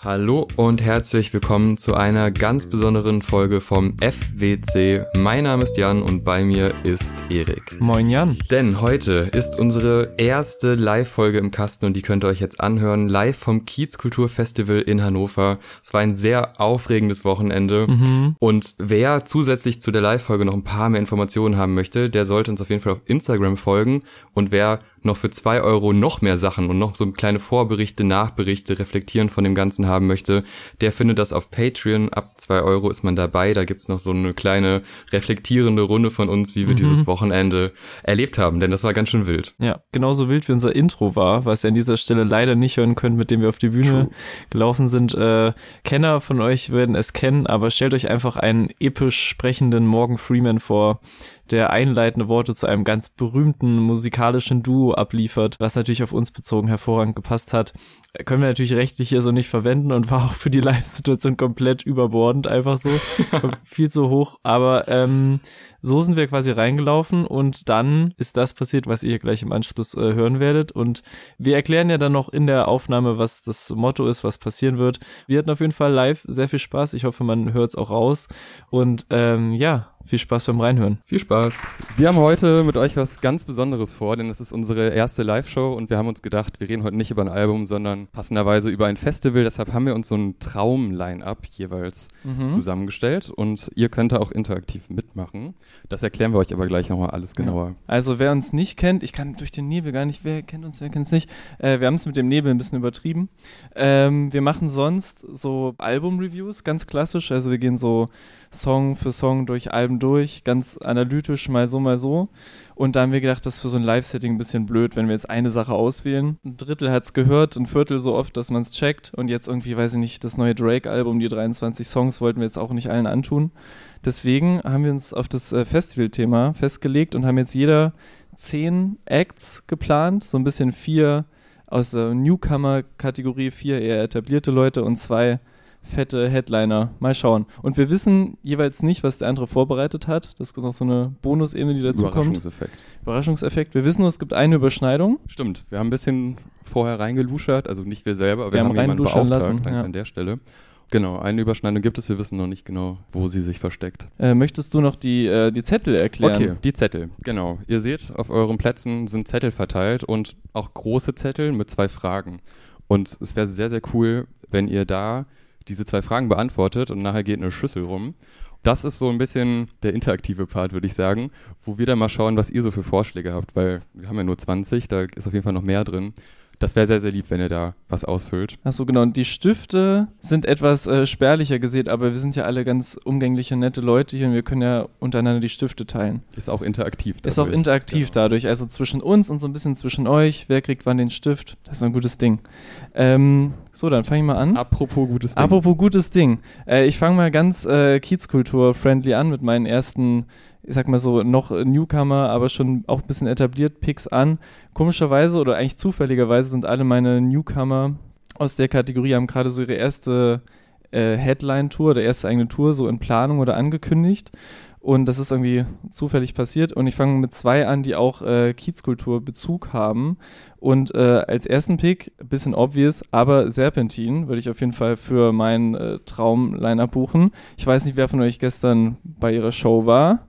Hallo und herzlich willkommen zu einer ganz besonderen Folge vom FWC. Mein Name ist Jan und bei mir ist Erik. Moin Jan. Denn heute ist unsere erste Live-Folge im Kasten und die könnt ihr euch jetzt anhören. Live vom Kiez Kulturfestival in Hannover. Es war ein sehr aufregendes Wochenende. Mhm. Und wer zusätzlich zu der Live-Folge noch ein paar mehr Informationen haben möchte, der sollte uns auf jeden Fall auf Instagram folgen. Und wer noch für zwei Euro noch mehr Sachen und noch so kleine Vorberichte, Nachberichte, Reflektieren von dem Ganzen haben möchte, der findet das auf Patreon. Ab zwei Euro ist man dabei. Da gibt's noch so eine kleine reflektierende Runde von uns, wie wir Mhm. dieses Wochenende erlebt haben, denn das war ganz schön wild. Ja, genauso wild wie unser Intro war, was ihr an dieser Stelle leider nicht hören könnt, mit dem wir auf die Bühne True. gelaufen sind. Äh, Kenner von euch werden es kennen, aber stellt euch einfach einen episch sprechenden Morgan Freeman vor, der einleitende Worte zu einem ganz berühmten musikalischen Duo abliefert, was natürlich auf uns bezogen hervorragend gepasst hat. Können wir natürlich rechtlich hier so nicht verwenden und war auch für die Live-Situation komplett überbordend, einfach so. viel zu hoch. Aber ähm, so sind wir quasi reingelaufen und dann ist das passiert, was ihr gleich im Anschluss äh, hören werdet. Und wir erklären ja dann noch in der Aufnahme, was das Motto ist, was passieren wird. Wir hatten auf jeden Fall live sehr viel Spaß. Ich hoffe, man hört es auch raus. Und ähm, ja, viel Spaß beim Reinhören. Viel Spaß. Wir haben heute mit euch was ganz Besonderes vor, denn es ist unsere erste Live-Show und wir haben uns gedacht, wir reden heute nicht über ein Album, sondern passenderweise über ein Festival. Deshalb haben wir uns so ein Traum-Line-Up jeweils Mhm. zusammengestellt und ihr könnt da auch interaktiv mitmachen. Das erklären wir euch aber gleich nochmal alles genauer. Also wer uns nicht kennt, ich kann durch den Nebel gar nicht, wer kennt uns, wer kennt es nicht. Äh, wir haben es mit dem Nebel ein bisschen übertrieben. Ähm, wir machen sonst so Album-Reviews, ganz klassisch. Also wir gehen so Song für Song durch Alben durch, ganz analytisch, mal so, mal so. Und da haben wir gedacht, das ist für so ein Live-Setting ein bisschen blöd, wenn wir jetzt eine Sache auswählen. Ein Drittel hat es gehört, ein Viertel so oft, dass man es checkt. Und jetzt irgendwie, weiß ich nicht, das neue Drake-Album, die 23 Songs wollten wir jetzt auch nicht allen antun. Deswegen haben wir uns auf das äh, Festival-Thema festgelegt und haben jetzt jeder zehn Acts geplant, so ein bisschen vier aus der Newcomer-Kategorie, vier eher etablierte Leute und zwei fette Headliner. Mal schauen. Und wir wissen jeweils nicht, was der andere vorbereitet hat. Das ist noch so eine Bonusebene, die dazu kommt. Überraschungseffekt. Überraschungseffekt. Wir wissen nur, es gibt eine Überschneidung. Stimmt, wir haben ein bisschen vorher reingeluschert, also nicht wir selber, aber Wir wir, haben haben jemanden beauftragt, lassen, ja. an der Stelle. Genau, eine Überschneidung gibt es, wir wissen noch nicht genau, wo sie sich versteckt. Äh, möchtest du noch die, äh, die Zettel erklären? Okay, die Zettel, genau. Ihr seht, auf euren Plätzen sind Zettel verteilt und auch große Zettel mit zwei Fragen. Und es wäre sehr, sehr cool, wenn ihr da diese zwei Fragen beantwortet und nachher geht eine Schüssel rum. Das ist so ein bisschen der interaktive Part, würde ich sagen, wo wir dann mal schauen, was ihr so für Vorschläge habt, weil wir haben ja nur 20, da ist auf jeden Fall noch mehr drin. Das wäre sehr, sehr lieb, wenn ihr da was ausfüllt. Achso, genau. Und die Stifte sind etwas äh, spärlicher gesät, aber wir sind ja alle ganz umgängliche, nette Leute hier und wir können ja untereinander die Stifte teilen. Ist auch interaktiv. Ist auch dadurch. interaktiv Genau. dadurch, also zwischen uns und so ein bisschen zwischen euch. Wer kriegt wann den Stift? Das ist ein gutes Ding. Ähm, so, dann fange ich mal an. Apropos gutes Ding. Apropos gutes Ding. Äh, ich fange mal ganz äh, Kiezkultur-friendly an mit meinen ersten, ich sag mal so, noch Newcomer, aber schon auch ein bisschen etabliert Picks an. Komischerweise oder eigentlich zufälligerweise sind alle meine Newcomer aus der Kategorie, haben gerade so ihre erste äh, Headline-Tour oder erste eigene Tour so in Planung oder angekündigt. Und das ist irgendwie zufällig passiert. Und ich fange mit zwei an, die auch äh, Kiezkultur-Bezug haben. Und äh, als ersten Pick, bisschen obvious, aber Serpentin würde ich auf jeden Fall für meinen äh, Traum-Line-Up buchen. Ich weiß nicht, wer von euch gestern bei ihrer Show war.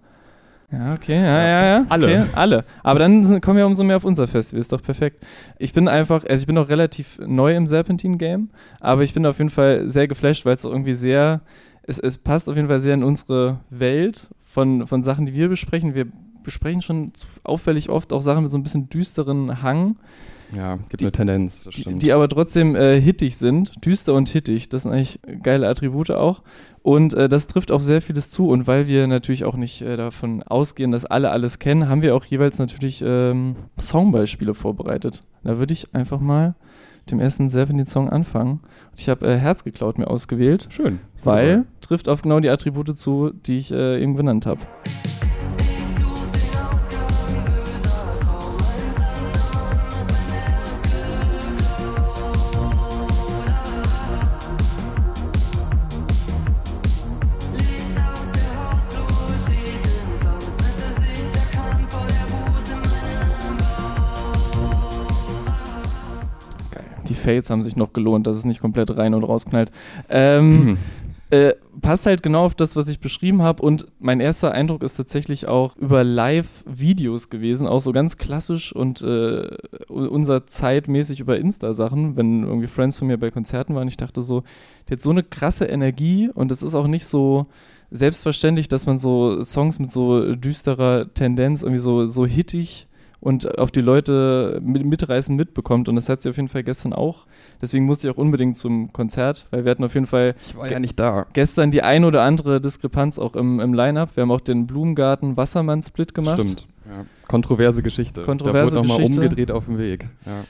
Ja, okay, ja, ja, ja. Alle. Okay, alle. Aber dann kommen wir umso mehr auf unser Festival, ist doch perfekt. Ich bin einfach, also ich bin noch relativ neu im Serpentin-Game, aber ich bin auf jeden Fall sehr geflasht, weil es irgendwie sehr, es, es passt auf jeden Fall sehr in unsere Welt von, von Sachen, die wir besprechen. Wir besprechen schon auffällig oft auch Sachen mit so ein bisschen düsteren Hang, Ja, gibt Die- eine Tendenz, das die, stimmt. die aber trotzdem äh, hittig sind. Düster und hittig, das sind eigentlich geile Attribute auch. Und äh, das trifft auf sehr vieles zu. Und weil wir natürlich auch nicht äh, davon ausgehen, dass alle alles kennen, haben wir auch jeweils natürlich ähm, Songbeispiele vorbereitet. Da würde ich einfach mal mit dem ersten Serpentin-Song anfangen. Und ich habe äh, Herz geklaut mir ausgewählt, Schön. weil trifft auf genau die Attribute zu, die ich äh, eben genannt habe. die Fails haben sich noch gelohnt, dass es nicht komplett rein und rausknallt. Ähm, mhm. äh, passt halt genau auf das, was ich beschrieben habe. Und mein erster Eindruck ist tatsächlich auch über Live-Videos gewesen, auch so ganz klassisch und äh, unser zeitmäßig über Insta-Sachen, wenn irgendwie Friends von mir bei Konzerten waren. Ich dachte so, der hat so eine krasse Energie und es ist auch nicht so selbstverständlich, dass man so Songs mit so düsterer Tendenz irgendwie so, so hittig und auf die Leute mit, mitreißen mitbekommt. Und das hat sie auf jeden Fall gestern auch. Deswegen musste ich auch unbedingt zum Konzert, weil wir hatten auf jeden Fall Ich war ja nicht da. gestern die ein oder andere Diskrepanz auch im, im Line-Up. Wir haben auch den Blumengarten Wassermann-Split gemacht. Stimmt. Ja. Kontroverse Geschichte. Kontroverse da wurde nochmal umgedreht auf dem Weg. Ja.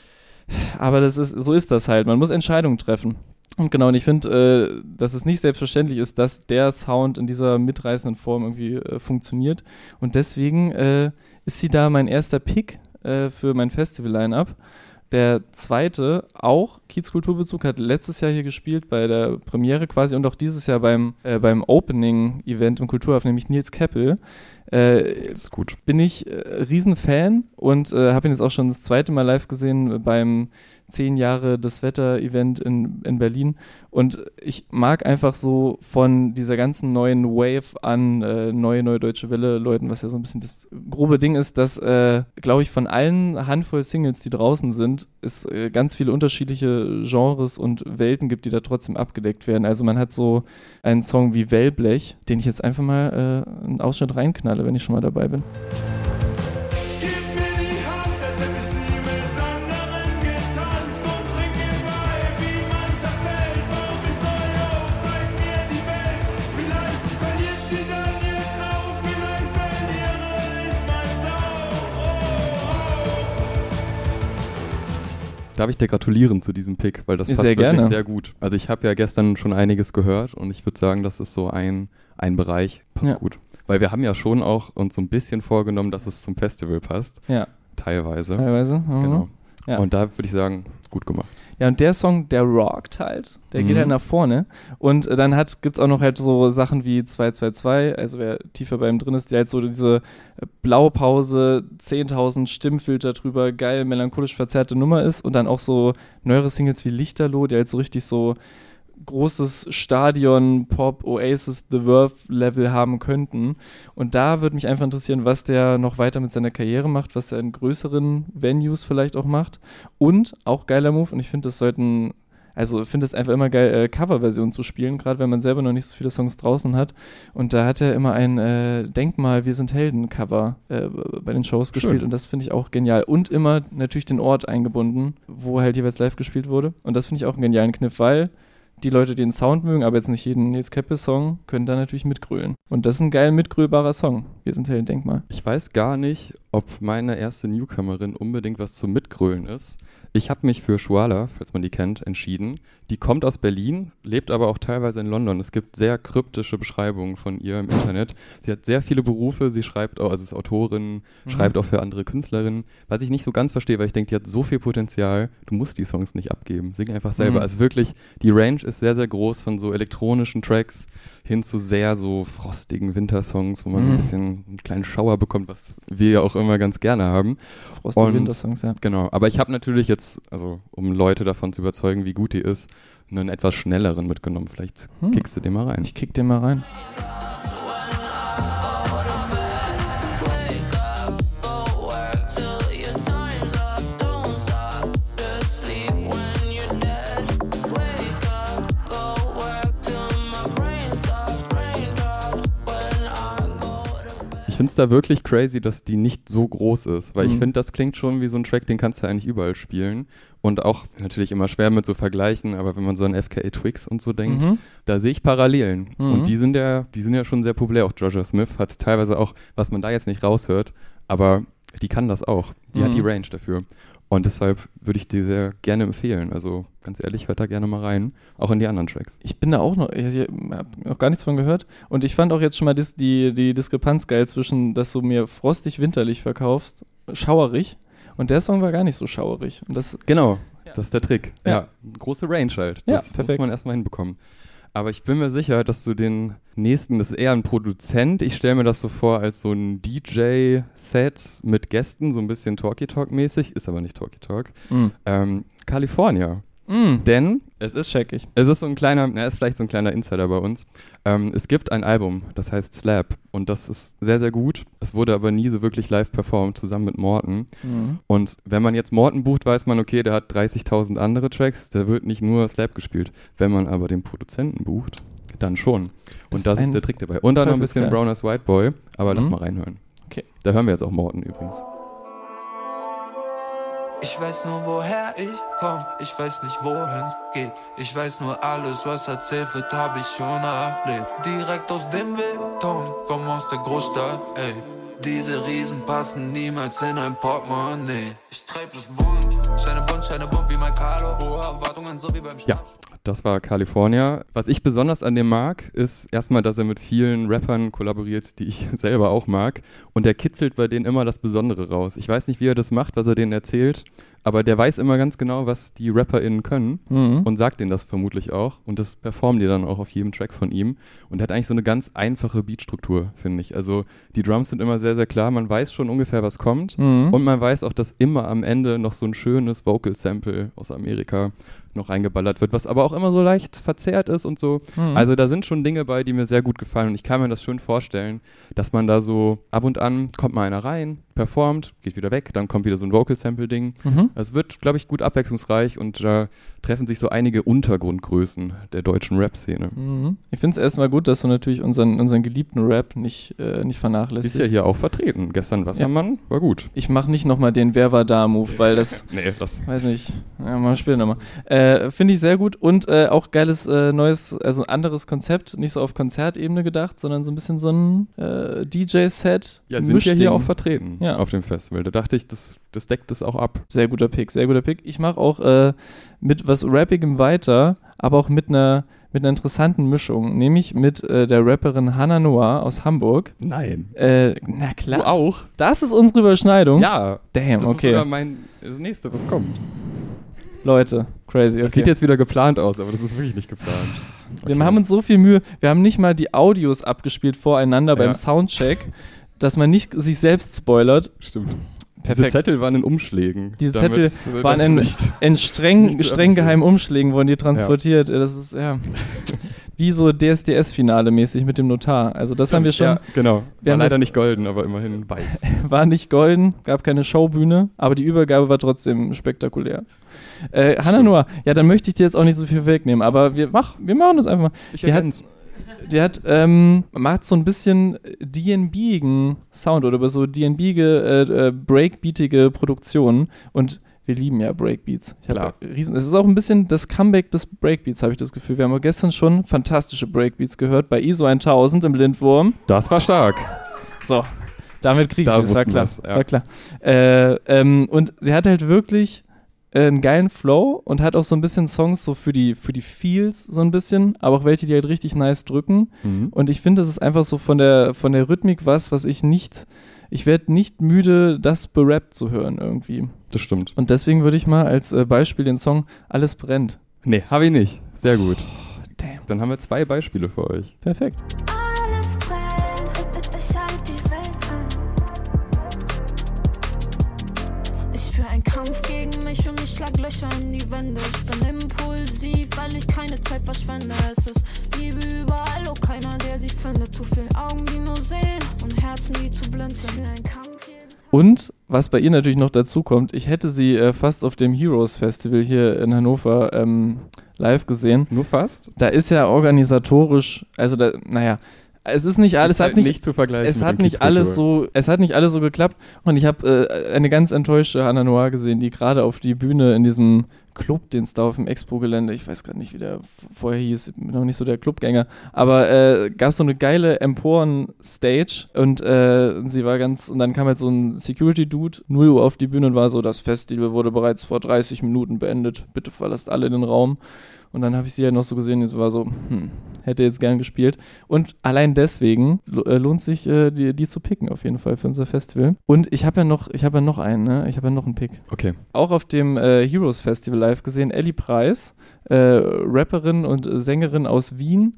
Aber das ist, so ist das halt. Man muss Entscheidungen treffen. Und genau, und ich finde, äh, dass es nicht selbstverständlich ist, dass der Sound in dieser mitreißenden Form irgendwie äh, funktioniert. Und deswegen äh, ist sie da mein erster Pick äh, für mein Festival-Line-Up. Der zweite, auch Kiez-Kulturbezug, hat letztes Jahr hier gespielt bei der Premiere quasi und auch dieses Jahr beim, äh, beim Opening-Event im Kulturhafen, nämlich Nils Keppel. Äh, Das ist gut. bin ich äh, Riesenfan und äh, habe ihn jetzt auch schon das zweite Mal live gesehen beim 10 Jahre das Wetter-Event in, in Berlin. Und ich mag einfach so von dieser ganzen neuen Wave an äh, neue Neue Deutsche Welle-Leuten, was ja so ein bisschen das grobe Ding ist, dass, äh, glaube ich, von allen Handvoll Singles, die draußen sind, es äh, ganz viele unterschiedliche Genres und Welten gibt, die da trotzdem abgedeckt werden. Also man hat so einen Song wie Wellblech, den ich jetzt einfach mal äh, einen Ausschnitt reinknalle, wenn ich schon mal dabei bin. Darf ich dir gratulieren zu diesem Pick, weil das Sehr passt wirklich gerne. sehr gut. Also ich habe ja gestern schon einiges gehört und ich würde sagen, das ist so ein, ein Bereich, passt Ja. gut. Weil wir haben ja schon auch uns so ein bisschen vorgenommen, dass es zum Festival passt, Ja, teilweise. teilweise. Mhm. Genau. Ja. Und da würde ich sagen, gut gemacht. Ja, und der Song, der rockt halt, der geht Mhm. halt nach vorne. Und dann hat, gibt's auch noch halt so Sachen wie 222, also wer tiefer bei ihm drin ist, die halt so diese äh, Blaupause, 10.000 Stimmfilter drüber, geil, melancholisch verzerrte Nummer ist. Und dann auch so neuere Singles wie Lichterloh, die halt so richtig so großes Stadion, Pop, Oasis, The Verve Level haben könnten. Und da würde mich einfach interessieren, was der noch weiter mit seiner Karriere macht, was er in größeren Venues vielleicht auch macht. Und auch geiler Move, und ich finde, das sollten, also ich finde es einfach immer geil, äh, Coverversionen zu spielen, gerade wenn man selber noch nicht so viele Songs draußen hat. Und da hat er immer ein äh, Denkmal, wir sind Helden-Cover äh, bei den Shows Schön. gespielt und das finde ich auch genial. Und immer natürlich den Ort eingebunden, wo halt jeweils live gespielt wurde. Und das finde ich auch einen genialen Kniff, weil die Leute, die den Sound mögen, aber jetzt nicht jeden Nils Keppe-Song, können da natürlich mitgrölen. Und das ist ein geil mitgrölbarer Song. Wir sind Helden, Denkmal. Ich weiß gar nicht, ob meine erste Newcomerin unbedingt was zum Mitgrölen ist. Ich habe mich für Shuala, falls man die kennt, entschieden. Die kommt aus Berlin, lebt aber auch teilweise in London. Es gibt sehr kryptische Beschreibungen von ihr im Internet. Sie hat sehr viele Berufe, sie schreibt auch, also ist Autorin, Mhm. schreibt auch für andere Künstlerinnen. Was ich nicht so ganz verstehe, weil ich denke, die hat so viel Potenzial, du musst die Songs nicht abgeben. Sing einfach selber. Mhm. Also wirklich, die Range ist sehr, sehr groß von so elektronischen Tracks hin zu sehr so frostigen Wintersongs, wo man so Mhm. ein bisschen einen kleinen Schauer bekommt, was wir ja auch immer ganz gerne haben. Frostige Und- Wintersongs, ja. Genau, aber ich habe natürlich jetzt, also um Leute davon zu überzeugen, wie gut die ist, einen etwas schnelleren mitgenommen. Vielleicht Hm. kickst du den mal rein. Ich kick den mal rein. Finde es da wirklich crazy, dass die nicht so groß ist, weil ich Mhm. finde, das klingt schon wie so ein Track, den kannst du eigentlich überall spielen. Und auch natürlich immer schwer mit so Vergleichen, aber wenn man so an FKA Twix und so denkt, Mhm. da sehe ich Parallelen. Mhm. Und die sind ja, die sind ja schon sehr populär. Auch Georgia Smith hat teilweise auch, was man da jetzt nicht raushört, aber die kann das auch. Die hat Mhm. die Range dafür. Und deshalb würde ich dir sehr gerne empfehlen. Also ganz ehrlich, hört da gerne mal rein. Auch in die anderen Tracks. Ich bin da auch noch, ich habe noch gar nichts von gehört. Und ich fand auch jetzt schon mal dis, die, die Diskrepanz geil zwischen, dass du mir frostig winterlich verkaufst, schauerig. Und der Song war gar nicht so schauerig. Und das, Genau, Ja. das ist der Trick. Ja. Ja, große Range halt. Ja, Das muss perfekt. man erstmal hinbekommen. Aber ich bin mir sicher, dass du den nächsten, das ist eher ein Produzent. Ich stelle mir das so vor als so ein DJ-Set mit Gästen, so ein bisschen Talkie Talk-mäßig, ist aber nicht Talkie Talk. mh. Ähm, California. Mm, Denn es ist, check ich. es ist so ein kleiner, na, ist vielleicht so ein kleiner Insider bei uns. Ähm, es gibt ein Album, das heißt Slap und das ist sehr, sehr gut. Es wurde aber nie so wirklich live performt, zusammen mit Morten. Mhm. Und wenn man jetzt Morten bucht, weiß man, okay, der hat 30.000 andere Tracks, der wird nicht nur Slap gespielt. Wenn man aber den Produzenten bucht, dann schon. Das Und das ist ist ein der Trick dabei. Und dann noch ein bisschen. Brown as White Boy, aber lass Mhm. mal reinhören. Okay. Da hören wir jetzt auch Morten übrigens. Ich weiß nur, woher ich komm, ich weiß nicht, wohin's geht. Ich weiß nur, alles, was erzählt wird, hab ich schon erlebt. Direkt aus dem Beton, komm aus der Großstadt, ey. Diese Riesen passen niemals in ein Portemonnaie. Ich treib das bunt, Ja. Das war California. Was ich besonders an dem mag, ist erstmal, dass er mit vielen Rappern kollaboriert, die ich selber auch mag. Und er kitzelt bei denen immer das Besondere raus. Ich weiß nicht, wie er das macht, was er denen erzählt, aber der weiß immer ganz genau, was die RapperInnen können Mhm. und sagt denen das vermutlich auch. Und das performen die dann auch auf jedem Track von ihm. Und er hat eigentlich so eine ganz einfache Beatstruktur, finde ich. Also die Drums sind immer sehr, sehr klar. Man weiß schon ungefähr, was kommt. Mhm. Und man weiß auch, dass immer am Ende noch so ein schönes Vocal-Sample aus Amerika noch eingeballert wird, was aber auch immer so leicht verzerrt ist und so. Mhm. Also da sind schon Dinge bei, die mir sehr gut gefallen und ich kann mir das schön vorstellen, dass man da so ab und an kommt mal einer rein, performt, geht wieder weg, dann kommt wieder so ein Vocal-Sample-Ding. Mhm. Es wird, glaube ich, gut abwechslungsreich und da treffen sich so einige Untergrundgrößen der deutschen Rap-Szene. Mhm. Ich finde es erstmal gut, dass du natürlich unseren, unseren geliebten Rap nicht, äh, nicht vernachlässigst. Ist ja hier auch vertreten. Gestern Wassermann war gut. Ich mache nicht nochmal den Wer war da Move, weil das, Nee, das weiß nicht, ja, mal später nochmal. Äh, Finde ich sehr gut und äh, auch geiles äh, neues, also ein anderes Konzept, nicht so auf Konzertebene gedacht, sondern so ein bisschen so ein äh, DJ-Set. ja, sind ja Mischding. hier auch vertreten Ja. auf dem Festival. Da dachte ich, das, das deckt das auch ab. Sehr guter Pick, sehr guter Pick. Ich mache auch äh, mit was Rappigem weiter, aber auch mit einer mit einer interessanten Mischung, nämlich mit äh, der Rapperin Hannah Noir aus Hamburg. Nein. Äh, na klar. Du auch? Das ist unsere Überschneidung. Ja. Damn, Das ist okay. sogar mein das nächste, was kommt. Leute, crazy. Das Okay. sieht jetzt wieder geplant aus, aber das ist wirklich nicht geplant. Wir Okay. haben uns so viel Mühe. Wir haben nicht mal die Audios abgespielt voreinander beim Ja. Soundcheck, dass man nicht sich selbst spoilert. Stimmt. Perfekt. Diese Zettel waren in Umschlägen. Diese damit, Zettel waren das in, nicht- in streng, streng geheimen Umschlägen wurden die transportiert. Das ist ja wie so DSDS-Finale mäßig mit dem Notar. Also das haben wir schon. Ja, genau. wir War leider das- nicht golden, aber immerhin weiß. War nicht golden, gab keine Showbühne, aber die Übergabe war trotzdem spektakulär. Äh, Hannah Stimmt. Noah, ja, dann möchte ich dir jetzt auch nicht so viel wegnehmen, aber wir, mach, wir machen das einfach mal. Ich Die hat, die hat, ähm, macht so ein bisschen DNB-igen Sound oder so DNB-ige, äh, äh, Breakbeatige Produktionen und wir lieben ja Breakbeats. Ich hab riesen, es ist auch ein bisschen das Comeback des Breakbeats, habe ich das Gefühl. Wir haben gestern schon fantastische Breakbeats gehört bei ISO 1000 im Lindwurm. Das war stark. So, damit kriegst Da du es, war klar. ja. War klar. Äh, ähm, und sie hat halt wirklich einen geilen Flow und hat auch so ein bisschen Songs so für die, für die Feels so ein bisschen, aber auch welche, die halt richtig nice drücken. Mhm. Und ich finde, das ist einfach so von der, von der Rhythmik was, was ich nicht, ich werde nicht müde, das berappt zu hören irgendwie. Das stimmt. Und deswegen würde ich mal als äh, Beispiel den Song Alles brennt. Nee, habe ich nicht. Sehr gut. Damn. Dann haben wir zwei Beispiele für euch. Perfekt. Einen Kampf gegen mich und ich schlag Löcher in die Wände. Ich bin impulsiv, weil ich keine Zeit verschwende. Es ist Liebe überall, oh keiner, der sie findet. Zu viele Augen, die nur sehen und Herzen, die zu blind sind. Einen Kampf. Und was bei ihr natürlich noch dazu kommt, ich hätte sie äh, fast auf dem Heroes Festival hier in Hannover ähm, live gesehen. Nur fast? Da ist ja organisatorisch, also da, naja, es ist nicht alles, Ist halt hat nicht, zu vergleichen. es hat nicht alles so, es hat nicht alles so geklappt. Und ich habe äh, eine ganz enttäuschte Hannah Noir gesehen, die gerade auf die Bühne in diesem Club, den es da auf dem Expo-Gelände, ich weiß gerade nicht, wie der vorher hieß, bin noch nicht so der Clubgänger, aber äh, gab es so eine geile Emporen-Stage und äh, sie war ganz, und dann kam halt so ein Security-Dude, 0 Uhr auf die Bühne und war so, das Festival wurde bereits vor 30 Minuten beendet, bitte verlasst alle den Raum. Und dann habe ich sie halt noch so gesehen, es war so, hm, hätte jetzt gern gespielt. Und allein deswegen äh, lohnt sich, äh, die, die zu picken auf jeden Fall für unser Festival. Und ich habe ja noch, ich habe ja noch einen, ne? Ich habe ja noch einen Pick. Okay. Auch auf dem äh, Heroes Festival live gesehen, Ellie Preis, äh, Rapperin und Sängerin aus Wien.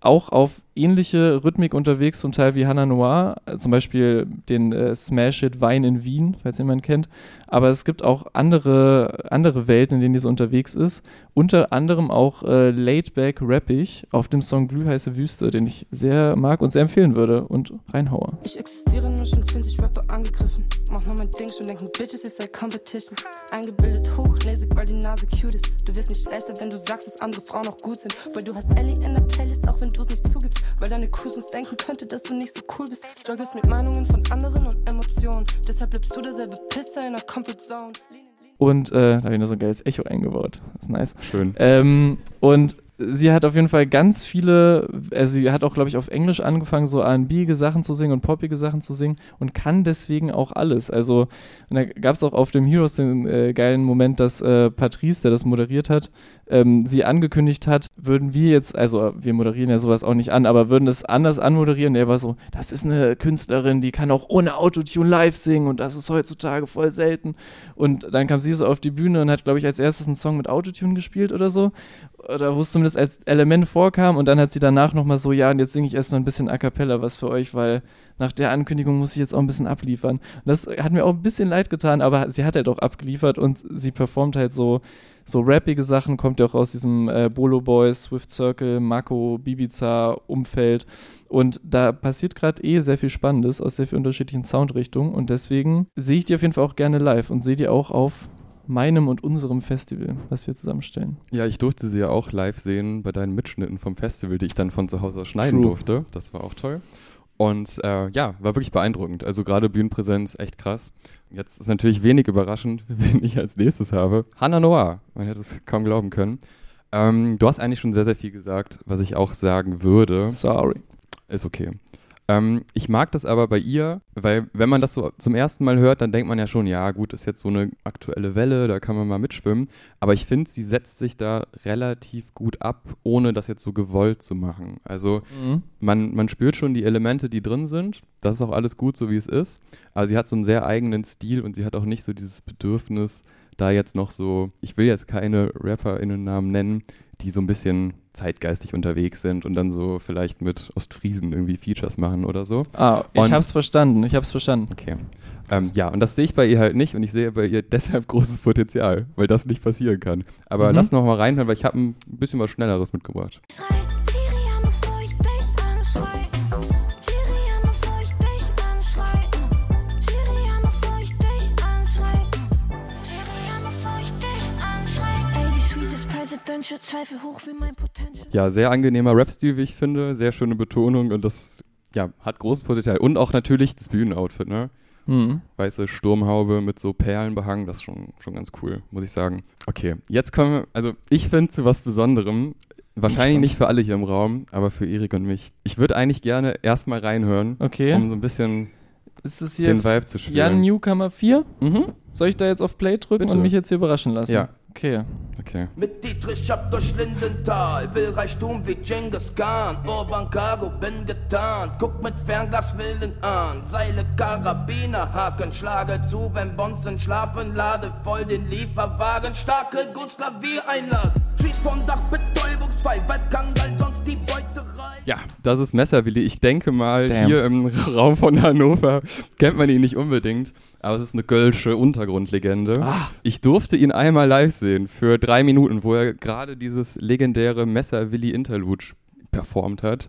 Auch auf ähnliche Rhythmik unterwegs, zum Teil wie Hannah Noir, zum Beispiel den äh, Smash-Hit Wein in Wien, falls jemand kennt. Aber es gibt auch andere, andere Welten, in denen die so unterwegs ist. Unter anderem auch äh, Laidback Rappig auf dem Song Glühheiße Wüste, den ich sehr mag und sehr empfehlen würde und reinhaue. Ich existiere nur schon, fühlen sich Rapper angegriffen. Mach nur mein Ding schon, denken Bitches, ist halt Competition. Eingebildet, hochnäsig, weil die Nase cute ist. Du wirst nicht schlechter, wenn du sagst, dass andere Frauen auch gut sind. Weil du hast Ellie in der Playlist, auch wenn du es nicht zugibst. Weil deine Crew sonst denken könnte, dass du nicht so cool bist. Struggles mit Meinungen von anderen und Emotionen. Deshalb bleibst du derselbe Pisser in der Comfort Zone. Und äh, da habe ich noch so ein geiles Echo eingebaut. Das ist nice. Schön. Ähm, und sie hat auf jeden Fall ganz viele, also sie hat auch, glaube ich, auf Englisch angefangen, so R&B-ige Sachen zu singen und poppige Sachen zu singen und kann deswegen auch alles. Also, und da gab es auch auf dem Heroes den äh, geilen Moment, dass äh, Patrice, der das moderiert hat, ähm, sie angekündigt hat, würden wir jetzt, also wir moderieren ja sowas auch nicht an, aber würden es anders anmoderieren. Er war so, das ist eine Künstlerin, die kann auch ohne Autotune live singen und das ist heutzutage voll selten. Und dann kam sie so auf die Bühne und hat, glaube ich, als erstes einen Song mit Autotune gespielt oder so oder wo es zumindest als Element vorkam und dann hat sie danach nochmal so, ja, und jetzt singe ich erstmal ein bisschen A Cappella was für euch, weil nach der Ankündigung muss ich jetzt auch ein bisschen abliefern. Und das hat mir auch ein bisschen leid getan, aber sie hat halt auch abgeliefert und sie performt halt so, so rappige Sachen, kommt ja auch aus diesem äh, Bolo Boys, Swift Circle, Mako, Bibiza Umfeld und da passiert gerade eh sehr viel Spannendes aus sehr vielen unterschiedlichen Soundrichtungen und deswegen sehe ich die auf jeden Fall auch gerne live und sehe die auch auf meinem und unserem Festival, was wir zusammenstellen. Ja, ich durfte sie ja auch live sehen bei deinen Mitschnitten vom Festival, die ich dann von zu Hause aus schneiden True. durfte. Das war auch toll. Und äh, ja, war wirklich beeindruckend. Also gerade Bühnenpräsenz, echt krass. Jetzt ist natürlich wenig überraschend, wen ich als nächstes habe. Hannah Noah. Man hätte es kaum glauben können. Ähm, du hast eigentlich schon sehr, sehr viel gesagt, was ich auch sagen würde. Sorry. Ist okay. Ähm, ich mag das aber bei ihr, weil wenn man das so zum ersten Mal hört, dann denkt man ja schon, ja gut, ist jetzt so eine aktuelle Welle, da kann man mal mitschwimmen. Aber ich finde, sie setzt sich da relativ gut ab, ohne das jetzt so gewollt zu machen. Also Mhm. man, man spürt schon die Elemente, die drin sind. Das ist auch alles gut, so wie es ist. Aber sie hat so einen sehr eigenen Stil und sie hat auch nicht so dieses Bedürfnis, da jetzt noch so, ich will jetzt keine RapperInnen-Namen nennen, die so ein bisschen zeitgeistig unterwegs sind und dann so vielleicht mit Ostfriesen irgendwie Features machen oder so. Ah, ich Und- hab's verstanden, ich hab's verstanden. Okay. Ähm, ja, und das sehe ich bei ihr halt nicht und ich sehe bei ihr deshalb großes Potenzial, weil das nicht passieren kann. Aber Mhm. lass noch mal reinhören, weil ich habe ein bisschen was Schnelleres mitgebracht. Schrei, Ja, sehr angenehmer Rap-Stil, wie ich finde. Sehr schöne Betonung und das ja, hat großes Potenzial. Und auch natürlich das Bühnenoutfit, ne? Mhm. Weiße Sturmhaube mit so Perlen behangen, das ist schon, schon ganz cool, muss ich sagen. Okay, jetzt kommen wir, also ich finde zu was Besonderem. Wahrscheinlich nicht für alle hier im Raum, aber für Erik und mich. Ich würde eigentlich gerne erstmal reinhören, Okay. um so ein bisschen ist es hier den Vibe zu spielen. Jan Newcomer 4? Mhm. Soll ich da jetzt auf Play drücken Bitte. und mich jetzt hier überraschen lassen? Ja. Okay. Okay. Mit Dietrich ab durch Lindental, will Reichtum wie Genghis Khan. Urban Cargo, bin getarnt, guck mit Fernglas Willen an. Seile, Karabiner, Haken, schlage zu, wenn Bonzen schlafen, lade voll den Lieferwagen. Starke Gutsklavier-Einlass, schieß von Dach, Betäubungsfall, Waldgang, weil sonst. Ja, das ist Messerwilli. Ich denke mal, Damn. hier im Raum von Hannover kennt man ihn nicht unbedingt, aber es ist eine gölsche Untergrundlegende. Ah. Ich durfte ihn einmal live sehen für drei Minuten, wo er gerade dieses legendäre Messerwilli-Interlude performt hat.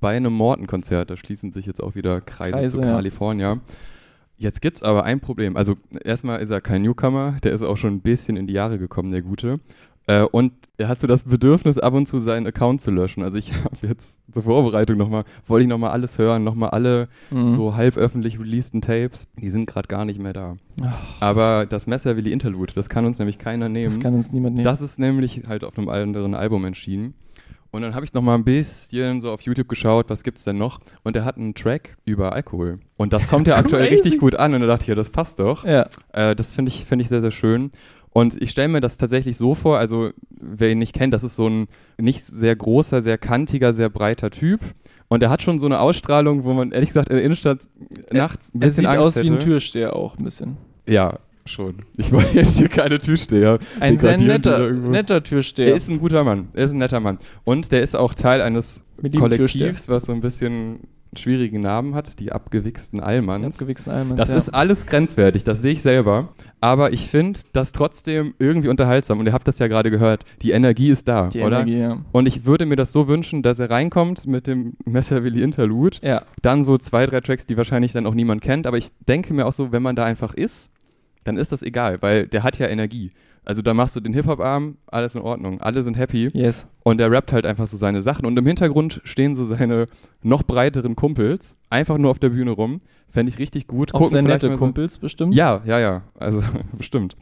Bei einem Morton-Konzert. Da schließen sich jetzt auch wieder Kreise, Kreise, zu ja. California. Jetzt gibt es aber ein Problem. Also, erstmal ist er kein Newcomer, der ist auch schon ein bisschen in die Jahre gekommen, der Gute. Äh, und er hat so das Bedürfnis, ab und zu seinen Account zu löschen. Also ich habe jetzt zur Vorbereitung nochmal, wollte ich nochmal alles hören, nochmal alle Mhm. so halb öffentlich releaseden Tapes. Die sind gerade gar nicht mehr da. Aber das Messerwilli Interlude, das kann uns nämlich keiner nehmen. Das kann uns niemand nehmen. Das ist nämlich halt auf einem anderen Album erschienen. Und dann habe ich noch mal ein bisschen so auf YouTube geschaut, was gibt's denn noch? Und er hat einen Track über Alkohol. Und das kommt ja aktuell richtig gut an. Und da dachte ich, ja, das passt doch. ja. Äh, das finde ich, finde ich sehr, sehr schön. Und ich stelle mir das tatsächlich so vor, also wer ihn nicht kennt, das ist so ein nicht sehr großer, sehr kantiger, sehr breiter Typ. Und er hat schon so eine Ausstrahlung, wo man ehrlich gesagt in der Innenstadt nachts ein Er bisschen sieht Angst aus hätte. wie ein Türsteher auch ein bisschen. Ja, schon. Ich wollte jetzt hier keine Türsteher. Ein sehr netter, netter Türsteher. Er ist ein guter Mann. Er ist ein netter Mann. Und der ist auch Teil eines Kollektivs, was so ein bisschen schwierigen Namen hat, die abgewichsten Allmanns. Abgewichsten Almans, Das ja. ist alles grenzwertig, das sehe ich selber. Aber ich finde das trotzdem irgendwie unterhaltsam. Und ihr habt das ja gerade gehört. Die Energie ist da, die oder? Energie, ja. Und ich würde mir das so wünschen, dass er reinkommt mit dem Messerwilli Interlude. Ja, Dann so zwei, drei Tracks, die wahrscheinlich dann auch niemand kennt. Aber ich denke mir auch so, wenn man da einfach ist, dann ist das egal, weil der hat ja Energie. Also da machst du den Hip-Hop-Arm, alles in Ordnung. Alle sind happy. yes. Und der rappt halt einfach so seine Sachen. Und im Hintergrund stehen so seine noch breiteren Kumpels, einfach nur auf der Bühne rum. Fände ich richtig gut. Auch Gucken sehr nette so- Kumpels bestimmt. Ja, ja, ja. Also bestimmt.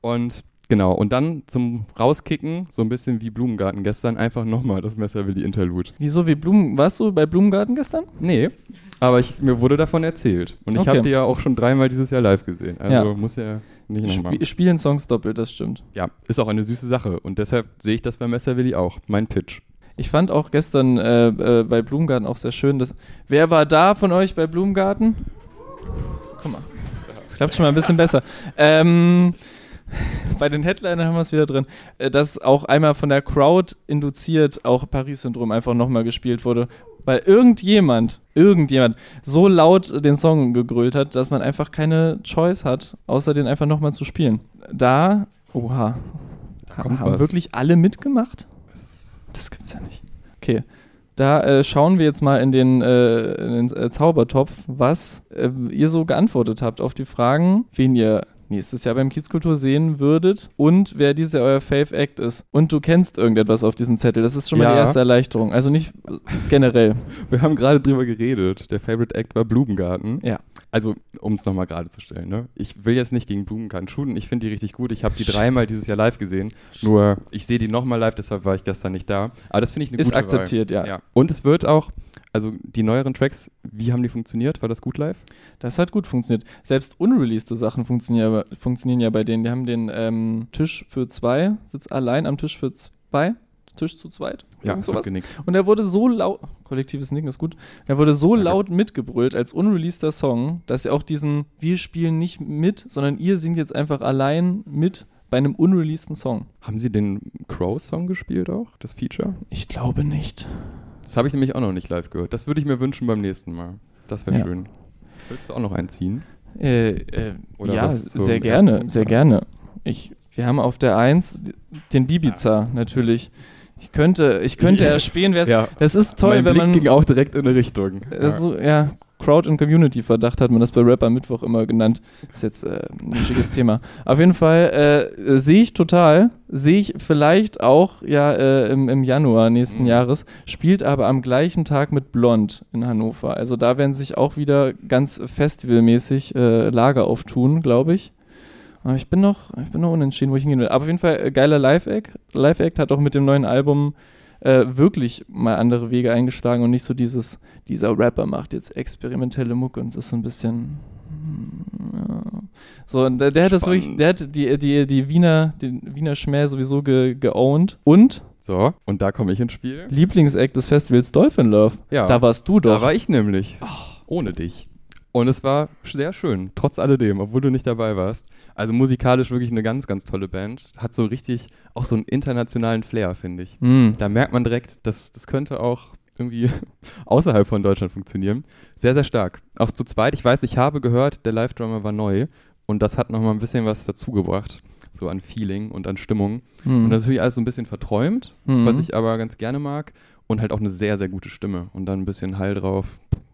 Und genau. Und dann zum Rauskicken, so ein bisschen wie Blumengarten gestern, einfach nochmal das Messerwilli Interlude. Wieso, wie Blumen, warst du bei Blumengarten gestern? Nee, aber ich, mir wurde davon erzählt. Und ich Okay. habe die ja auch schon dreimal dieses Jahr live gesehen. Also Ja. muss ja nicht nochmal. Sp spielen Songs doppelt, das stimmt. Ja, ist auch eine süße Sache. Und deshalb sehe ich das bei Messerwilli auch. Mein Pitch. Ich fand auch gestern äh, äh, bei Blumengarten auch sehr schön, dass. Wer war da von euch bei Blumengarten? Guck mal. Das klappt schon mal ein bisschen besser. Ähm, bei den Headlinern haben wir es wieder drin, äh, dass auch einmal von der Crowd induziert auch Paris-Syndrom einfach nochmal gespielt wurde. Weil irgendjemand, irgendjemand so laut den Song gegrölt hat, dass man einfach keine Choice hat, außer den einfach nochmal zu spielen. Da, oha, Da haben was. wirklich alle mitgemacht? Das gibt's ja nicht. Okay. Da äh, schauen wir jetzt mal in den, äh, in den äh, Zaubertopf, was äh, ihr so geantwortet habt auf die Fragen, wen ihr nächstes Jahr beim Kiezkultur sehen würdet und wer dieses Jahr euer Fave Act ist. Und du kennst irgendetwas auf diesem Zettel. Das ist schon mal die Ja. erste Erleichterung. Also nicht generell. Wir haben gerade drüber geredet. Der Favorite Act war Blumengarten. Ja. Also, um es nochmal gerade zu stellen, ne? Ich will jetzt nicht gegen Blumengarten shooten. Ich finde die richtig gut. Ich habe die dreimal dieses Jahr live gesehen. Nur, ich sehe die nochmal live, deshalb war ich gestern nicht da. Aber das finde ich eine Ist gute akzeptiert, Wahl. ja. Und es wird auch, also die neueren Tracks, wie haben die funktioniert? War das gut live? Das hat gut funktioniert. Selbst unreleased Sachen funktionieren, funktionieren ja bei denen. Die haben den ähm, Tisch für zwei, sitzt allein am Tisch für zwei, Tisch zu zweit. es wird sowas. Und er wurde so laut, kollektives Nicken ist gut, er wurde so Danke. laut mitgebrüllt als unreleaster Song, dass er auch diesen, wir spielen nicht mit, sondern ihr singt jetzt einfach allein mit bei einem unreleaseden Song. Haben sie den Crow-Song gespielt auch, das Feature? Ich glaube nicht. Das habe ich nämlich auch noch nicht live gehört. Das würde ich mir wünschen beim nächsten Mal. Das wäre Ja. schön. Willst du auch noch einziehen? Äh, äh, ja, sehr gerne, Punkt, sehr oder? gerne. Ich, wir haben auf der 1 den Bibiza natürlich. Ich könnte, ich könnte Ja. es. Ja. Das ist toll, mein wenn Blick man. ging auch direkt in eine Richtung. Äh, so, ja, Crowd- und Community-Verdacht hat man das bei Rapper Mittwoch immer genannt. Ist jetzt äh, ein nischiges Thema. Auf jeden Fall äh, sehe ich total, sehe ich vielleicht auch ja äh, im, im Januar nächsten Mhm. Jahres, spielt aber am gleichen Tag mit Blond in Hannover. Also da werden sich auch wieder ganz festivalmäßig äh, Lager auftun, glaube ich. Aber ich bin noch, ich bin noch unentschieden, wo ich hingehen will. Aber auf jeden Fall äh, geiler Live-Act. Live-Act hat auch mit dem neuen Album äh, wirklich mal andere Wege eingeschlagen und nicht so dieses, dieser Rapper macht jetzt experimentelle Mucke und es ist so ein bisschen. Ja. So, der, der hat das wirklich, der hat die, die, die Wiener, den Wiener Schmäh sowieso ge, geowned. Und So, und da komme ich ins Spiel. Lieblingsact des Festivals Dolphin Love. Ja. Da warst du doch. Da war ich nämlich. Ohne dich. Und es war sehr schön, trotz alledem, obwohl du nicht dabei warst. Also musikalisch wirklich eine ganz, ganz tolle Band. Hat so richtig auch so einen internationalen Flair, finde ich. Hm. Da merkt man direkt, dass das könnte auch irgendwie außerhalb von Deutschland funktionieren. Sehr, sehr stark. Auch zu zweit. Ich weiß, ich habe gehört, der Live-Drummer war neu und das hat nochmal ein bisschen was dazugebracht. So an Feeling und an Stimmung. Hm. Und das ist natürlich alles so ein bisschen verträumt, Mhm. was ich aber ganz gerne mag. Und halt auch eine sehr, sehr gute Stimme. Und dann ein bisschen Hall drauf.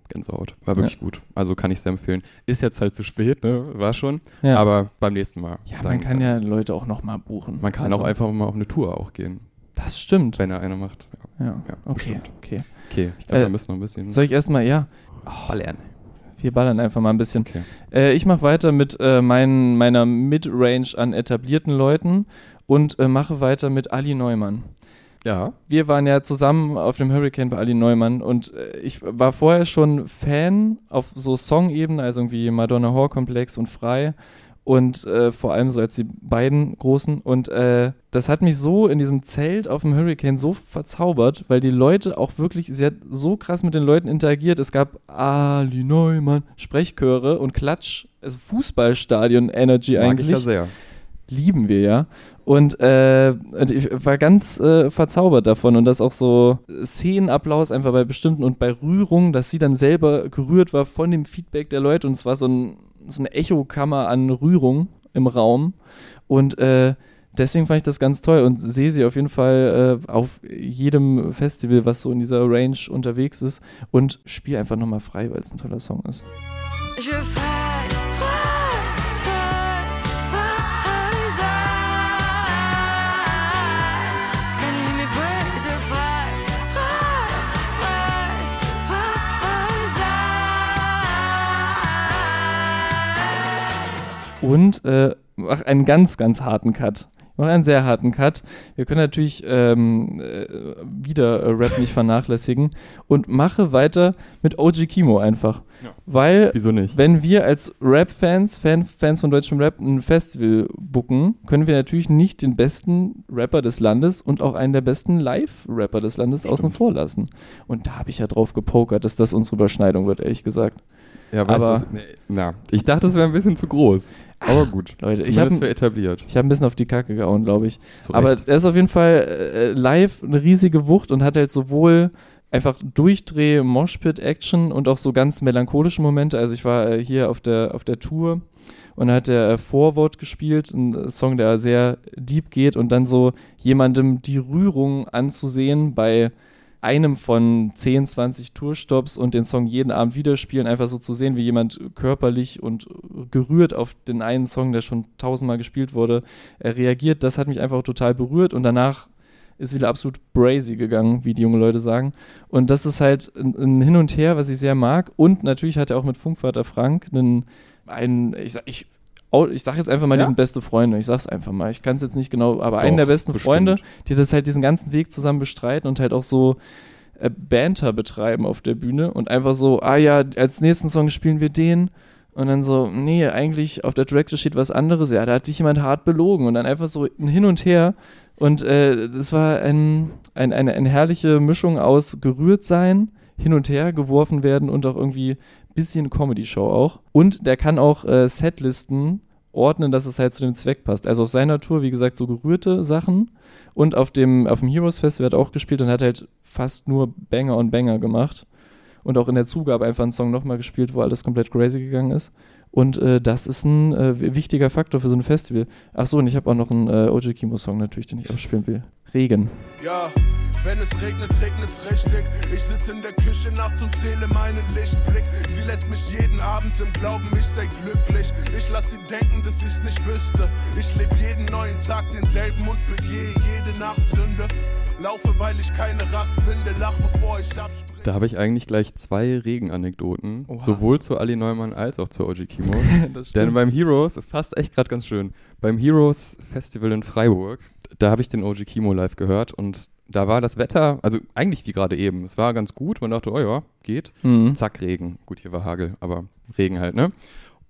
Gänsehaut. War wirklich gut. Also kann ich sehr empfehlen. Ist jetzt halt zu spät, ne? War schon. ja. Aber beim nächsten Mal. ja, Dann- man kann ja Leute auch nochmal buchen. Man kann Also, auch einfach mal auf eine Tour auch gehen, Das stimmt. wenn er eine macht. Ja, Ja, ja okay. bestimmt. okay. Okay, ich glaube, Äh, wir müssen noch ein bisschen Soll ich erstmal, ja, ballern. wir ballern einfach mal ein bisschen. Okay. Äh, ich mache weiter mit äh, mein, meiner Midrange an etablierten Leuten und äh, mache weiter mit Ali Neumann. Ja. Wir waren ja zusammen auf dem Hurricane bei Ali Neumann und äh, ich war vorher schon Fan auf so Song-Ebene, also irgendwie Madonna Horror Komplex und Frei Und äh, vor allem so als die beiden großen. Und äh, das hat mich so in diesem Zelt auf dem Hurricane so verzaubert, weil die Leute auch wirklich, sie hat so krass mit den Leuten interagiert. Es gab Ali Neumann, Sprechchöre und Klatsch, also Fußballstadion-Energy Mag eigentlich ich ja sehr. lieben wir ja. Und, äh, und ich war ganz äh, verzaubert davon und dass auch so Szenenapplaus einfach bei bestimmten und bei Rührung, dass sie dann selber gerührt war von dem Feedback der Leute und es war so, ein, so eine Echokammer an Rührung im Raum. Und äh, deswegen fand ich das ganz toll und sehe sie auf jeden Fall äh, auf jedem Festival, was so in dieser Range unterwegs ist und spiele einfach nochmal frei, weil es ein toller Song ist. Ich will frei, und äh, mach einen ganz, ganz harten Cut. Ich mache einen sehr harten Cut. Wir können natürlich ähm, äh, wieder äh, Rap nicht vernachlässigen und mache weiter mit OG Kimo einfach. Ja. Weil, Wieso nicht? wenn wir als Rap-Fans, Fan, Fans von deutschem Rap, ein Festival booken, können wir natürlich nicht den besten Rapper des Landes und auch einen der besten Live-Rapper des Landes außen vor lassen. Und da habe ich ja drauf gepokert, dass das unsere Überschneidung wird, ehrlich gesagt. Ja, weißt aber- du was? Nee, na, ich dachte, es wäre ein bisschen zu groß. Aber gut. Leute, ich habe etabliert. ich hab ein bisschen auf die Kacke gehauen, glaube ich. Zu Aber er ist auf jeden Fall äh, live eine riesige Wucht und hat halt sowohl einfach Durchdreh, Moshpit-Action und auch so ganz melancholische Momente. Also ich war äh, hier auf der, auf der Tour und da hat er äh, Vorwort gespielt, ein Song, der sehr deep geht und dann so jemandem die Rührung anzusehen bei einem von 10, 20 Tourstops und den Song jeden Abend wieder spielen, einfach so zu sehen, wie jemand körperlich und gerührt auf den einen Song, der schon tausendmal gespielt wurde, äh, reagiert. Das hat mich einfach total berührt und danach ist wieder absolut brazy gegangen, wie die jungen Leute sagen. Und das ist halt ein, Hin und Her, was ich sehr mag. Und natürlich hat er auch mit Funkvater Frank einen, einen ich sag, ich, ich sag jetzt einfach mal, Ja? die sind beste Freunde. Ich sag's einfach mal. Ich kann es jetzt nicht genau, aber Doch, einen der besten bestimmt. Freunde, die das halt diesen ganzen Weg zusammen bestreiten und halt auch so äh, Banter betreiben auf der Bühne und einfach so, ah ja, als nächsten Song spielen wir den. Und dann so, nee, eigentlich auf der Director steht was anderes. Ja, da hat dich jemand hart belogen. Und dann einfach so ein Hin und Her. Und äh, das war ein, ein, eine, eine herrliche Mischung aus gerührt sein, hin und her geworfen werden und auch irgendwie bisschen Comedy-Show auch. Und der kann auch äh, Setlisten ordnen, dass es halt zu dem Zweck passt. Also auf seiner Tour, wie gesagt, so gerührte Sachen. Und auf dem, auf dem Heroes Festival hat er auch gespielt und hat halt fast nur Banger und Banger gemacht. Und auch in der Zugabe einfach einen Song nochmal gespielt, wo alles komplett crazy gegangen ist. Und äh, das ist ein äh, wichtiger Faktor für so ein Festival. Achso, und ich habe auch noch einen äh, OG Kimo-Song natürlich, den ich abspielen will. Regen. Ja, wenn es regnet, regnet's richtig. Ich sitze in der Küche nachts und zähle meinen Lichtblick. Sie lässt mich jeden Abend im Glauben, ich sei glücklich. Ich lass sie denken, dass ich's nicht wüsste. Ich lebe jeden neuen Tag denselben und begehe jede Nacht Sünde. Laufe, weil ich keine Rast finde, lach bevor ich abspringe. Da habe ich eigentlich gleich zwei Regenanekdoten, sowohl zu Ali Neumann als auch zu OG Kimo. das Denn beim Heroes, es passt echt gerade ganz schön, beim Heroes Festival in Freiburg, da habe ich den OG Kimo live gehört und da war das Wetter, also eigentlich wie gerade eben, es war ganz gut, man dachte, oh ja, geht. Mhm. Zack, Regen. Gut, hier war Hagel, aber Regen halt, ne?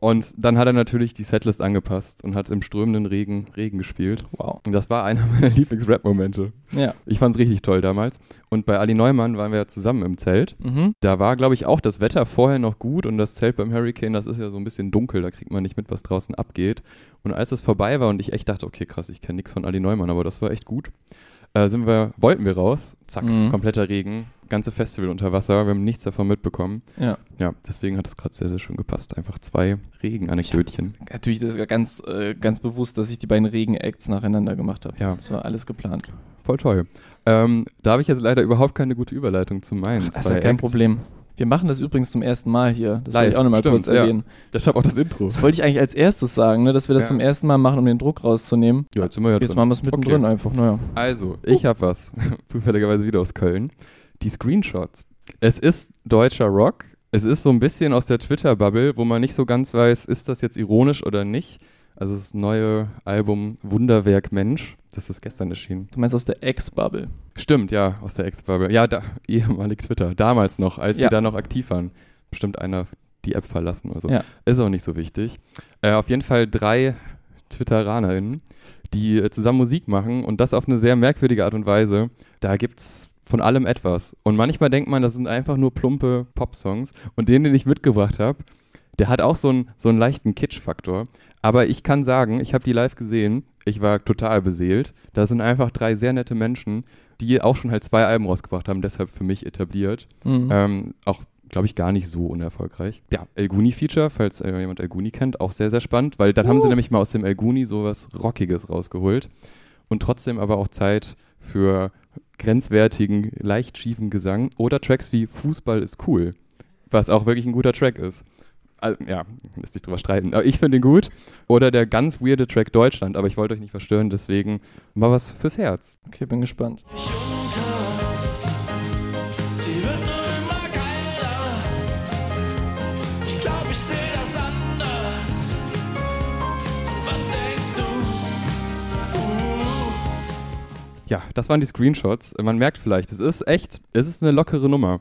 Und dann hat er natürlich die Setlist angepasst und hat im strömenden Regen Regen gespielt. Wow. Und das war einer meiner Lieblings-Rap-Momente. Ja. Ich fand's richtig toll damals. Und bei Ali Neumann waren wir ja zusammen im Zelt. Mhm. Da war, glaube ich, auch das Wetter vorher noch gut und das Zelt beim Hurricane, das ist ja so ein bisschen dunkel, da kriegt man nicht mit, was draußen abgeht. Und als es vorbei war und ich echt dachte, okay, krass, ich kenne nichts von Ali Neumann, aber das war echt gut, äh, sind wir, wollten wir raus, zack, Mhm. kompletter Regen, ganze Festival unter Wasser, wir haben nichts davon mitbekommen. Ja. Ja, deswegen hat es gerade sehr, sehr schön gepasst. Einfach zwei Regenanekdötchen. Natürlich das war ganz, äh, ganz bewusst, dass ich die beiden Regen-Acts nacheinander gemacht habe. Ja. Das war alles geplant. Voll toll. Ähm, da habe ich jetzt leider überhaupt keine gute Überleitung zu meinen Das ist ja kein Acts. Problem. Wir machen das übrigens zum ersten Mal hier. Das wollte ich auch nochmal stimmt, kurz ja. erwähnen. Deshalb auch das Intro. Das wollte ich eigentlich als erstes sagen, ne, dass wir das Ja. zum ersten Mal machen, um den Druck rauszunehmen. Ja, jetzt sind wir ja Jetzt drin. machen wir es mittendrin einfach, naja. Also, ich habe was. Zufälligerweise wieder aus Köln. Die Screenshots. Es ist deutscher Rock. Es ist so ein bisschen aus der Twitter-Bubble, wo man nicht so ganz weiß, ist das jetzt ironisch oder nicht. Also das neue Album Wunderwerk Mensch. Das ist gestern erschienen. Du meinst aus der Ex-Bubble. Stimmt, ja, aus der Ex-Bubble. Ja, da, ehemalig Twitter. Damals noch, als Ja. die da noch aktiv waren. Bestimmt einer die App verlassen oder so. Ja. Ist auch nicht so wichtig. Äh, auf jeden Fall drei TwitteranerInnen, die äh, zusammen Musik machen und das auf eine sehr merkwürdige Art und Weise. Da gibt's von allem etwas. Und manchmal denkt man, das sind einfach nur plumpe Popsongs. Und den, den ich mitgebracht habe, der hat auch so einen, so einen leichten Kitsch-Faktor. Aber ich kann sagen, ich habe die live gesehen. Ich war total beseelt. Das sind einfach drei sehr nette Menschen, die auch schon halt zwei Alben rausgebracht haben, deshalb für mich etabliert. Mhm. Ähm, auch, glaube ich, gar nicht so unerfolgreich. Ja, El Guni-Feature, falls äh, jemand El Guni kennt, auch sehr, sehr spannend, weil dann haben sie nämlich mal aus dem El Guni sowas Rockiges rausgeholt. Und trotzdem aber auch Zeit für grenzwertigen, leicht schiefen Gesang oder Tracks wie Fußball ist cool, was auch wirklich ein guter Track ist. Also, ja, lässt sich drüber streiten. Aber ich finde ihn gut. Oder der ganz weirde Track Deutschland, aber ich wollte euch nicht verstören, deswegen mal was fürs Herz. Okay, bin gespannt. Uh. Ja, das waren die Screenshots. Man merkt vielleicht, es ist echt, es ist eine lockere Nummer.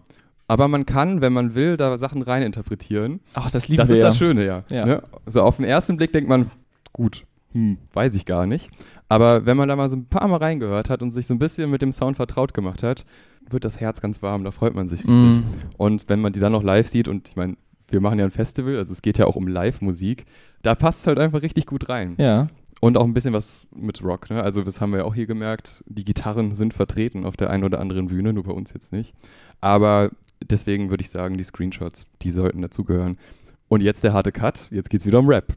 Aber man kann, wenn man will, da Sachen reininterpretieren. Ach, das lieben Das wir ist ja. das Schöne, ja. Ja. Ne? So auf den ersten Blick denkt man, gut, hm, weiß ich gar nicht. Aber wenn man da mal so ein paar Mal reingehört hat und sich so ein bisschen mit dem Sound vertraut gemacht hat, wird das Herz ganz warm, da freut man sich richtig. Mhm. Und wenn man die dann noch live sieht, und ich meine, wir machen ja ein Festival, also es geht ja auch um Live-Musik, da passt es halt einfach richtig gut rein. Ja. Und auch ein bisschen was mit Rock, ne? Also das haben wir ja auch hier gemerkt, die Gitarren sind vertreten auf der einen oder anderen Bühne, nur bei uns jetzt nicht. Aber deswegen würde ich sagen, die Screenshots, die sollten dazugehören. Und jetzt der harte Cut, jetzt geht's wieder um Rap.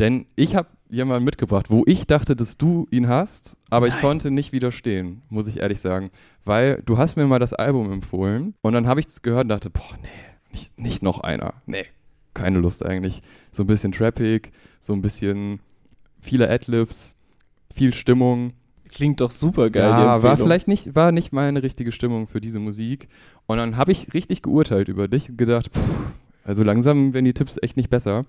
Denn ich habe jemanden mitgebracht, wo ich dachte, dass du ihn hast, aber ich konnte nicht widerstehen, muss ich ehrlich sagen. Weil du hast mir mal das Album empfohlen und dann habe ich es gehört und dachte, boah, nee, nicht, nicht noch einer. Nee, keine Lust eigentlich. So ein bisschen trappig, so ein bisschen viele Adlibs, viel Stimmung. Klingt doch super geil. Ja, war vielleicht nicht, war nicht meine richtige Stimmung für diese Musik. Und dann habe ich richtig geurteilt über dich und gedacht, puh, also langsam werden die Tipps echt nicht besser.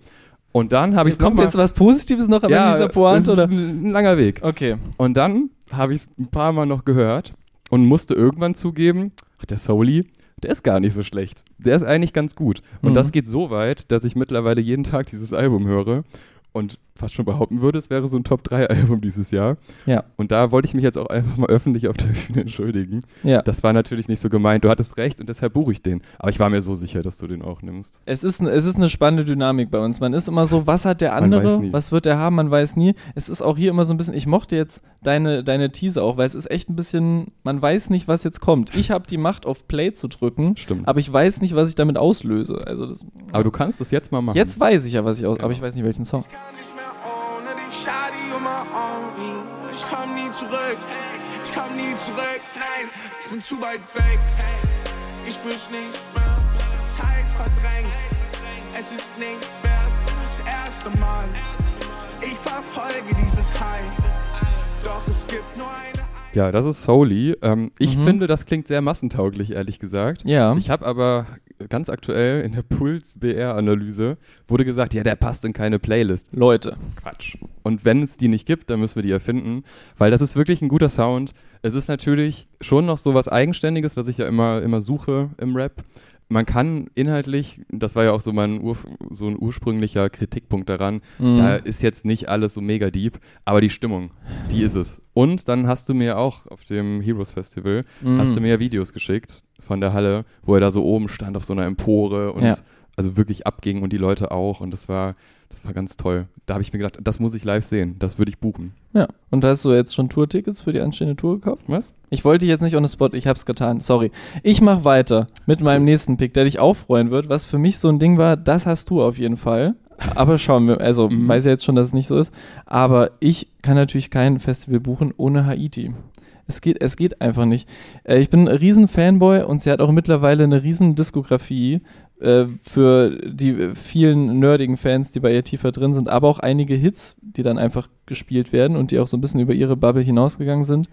Und dann habe ich es Kommt jetzt was Positives noch am Ende dieser Pointe? es ist Oder? ein, ein langer Weg. Okay. Und dann habe ich es ein paar Mal noch gehört und musste irgendwann zugeben, ach, der Souli, der ist gar nicht so schlecht. Der ist eigentlich ganz gut. Und Mhm. das geht so weit, dass ich mittlerweile jeden Tag dieses Album höre und fast schon behaupten würde, es wäre so ein Top-3-Album dieses Jahr. Ja. Und da wollte ich mich jetzt auch einfach mal öffentlich auf der Bühne entschuldigen. Ja. Das war natürlich nicht so gemeint. Du hattest recht und deshalb buche ich den. Aber ich war mir so sicher, dass du den auch nimmst. Es ist, es ist eine spannende Dynamik bei uns. Man ist immer so, was hat der andere, was wird der haben, man weiß nie. Es ist auch hier immer so ein bisschen, ich mochte jetzt deine, deine Tease auch, weil es ist echt ein bisschen, man weiß nicht, was jetzt kommt. Ich habe die Macht, auf Play zu drücken, Stimmt. aber ich weiß nicht, was ich damit auslöse. Also das, Aber du kannst das jetzt mal machen. jetzt weiß ich ja, was ich aus, Genau. aber ich weiß nicht, welchen Song. Ich kann nicht mehr Shadi um mein Arm. Ich komm nie zurück, ich komm nie zurück. Nein, ich bin zu weit weg. Ich spür's nicht mehr, Zeit verdrängt. Es ist nichts wert, das erste Mal. Ich verfolge dieses High, doch es gibt nur eine. Ja, das ist Souli. Ähm, ich Mhm. finde, das klingt sehr massentauglich, ehrlich gesagt. Ja. Ich habe aber ganz aktuell in der Puls-BR-Analyse wurde gesagt, ja, der passt in keine Playlist. Leute. Quatsch. Und wenn es die nicht gibt, dann müssen wir die erfinden, weil das ist wirklich ein guter Sound. Es ist natürlich schon noch so was Eigenständiges, was ich ja immer, immer suche im Rap. Man kann inhaltlich, das war ja auch so mein Ur, so ein ursprünglicher Kritikpunkt daran, Mhm. da ist jetzt nicht alles so mega deep, aber die Stimmung, die ist es. Und dann hast du mir auch auf dem Heroes Festival, Mhm. hast du mir Videos geschickt von der Halle, wo er da so oben stand auf so einer Empore und Ja. also wirklich abging und die Leute auch und das war, das war ganz toll. Da habe ich mir gedacht, das muss ich live sehen, das würde ich buchen. Ja. Und hast du jetzt schon Tourtickets für die anstehende Tour gekauft? Was? Ich wollte dich jetzt nicht on the spot, ich hab's getan, sorry. Ich mach weiter mit meinem nächsten Pick, der dich auch freuen wird, was für mich so ein Ding war, das hast du auf jeden Fall. Aber schauen wir, also Mhm. weiß ja jetzt schon, dass es nicht so ist, aber ich kann natürlich kein Festival buchen ohne Haiti. Es geht, es geht einfach nicht. Äh, ich bin ein riesen Fanboy und sie hat auch mittlerweile eine riesen Diskografie äh, für die vielen nerdigen Fans, die bei ihr tiefer drin sind, aber auch einige Hits, die dann einfach gespielt werden und die auch so ein bisschen über ihre Bubble hinausgegangen sind.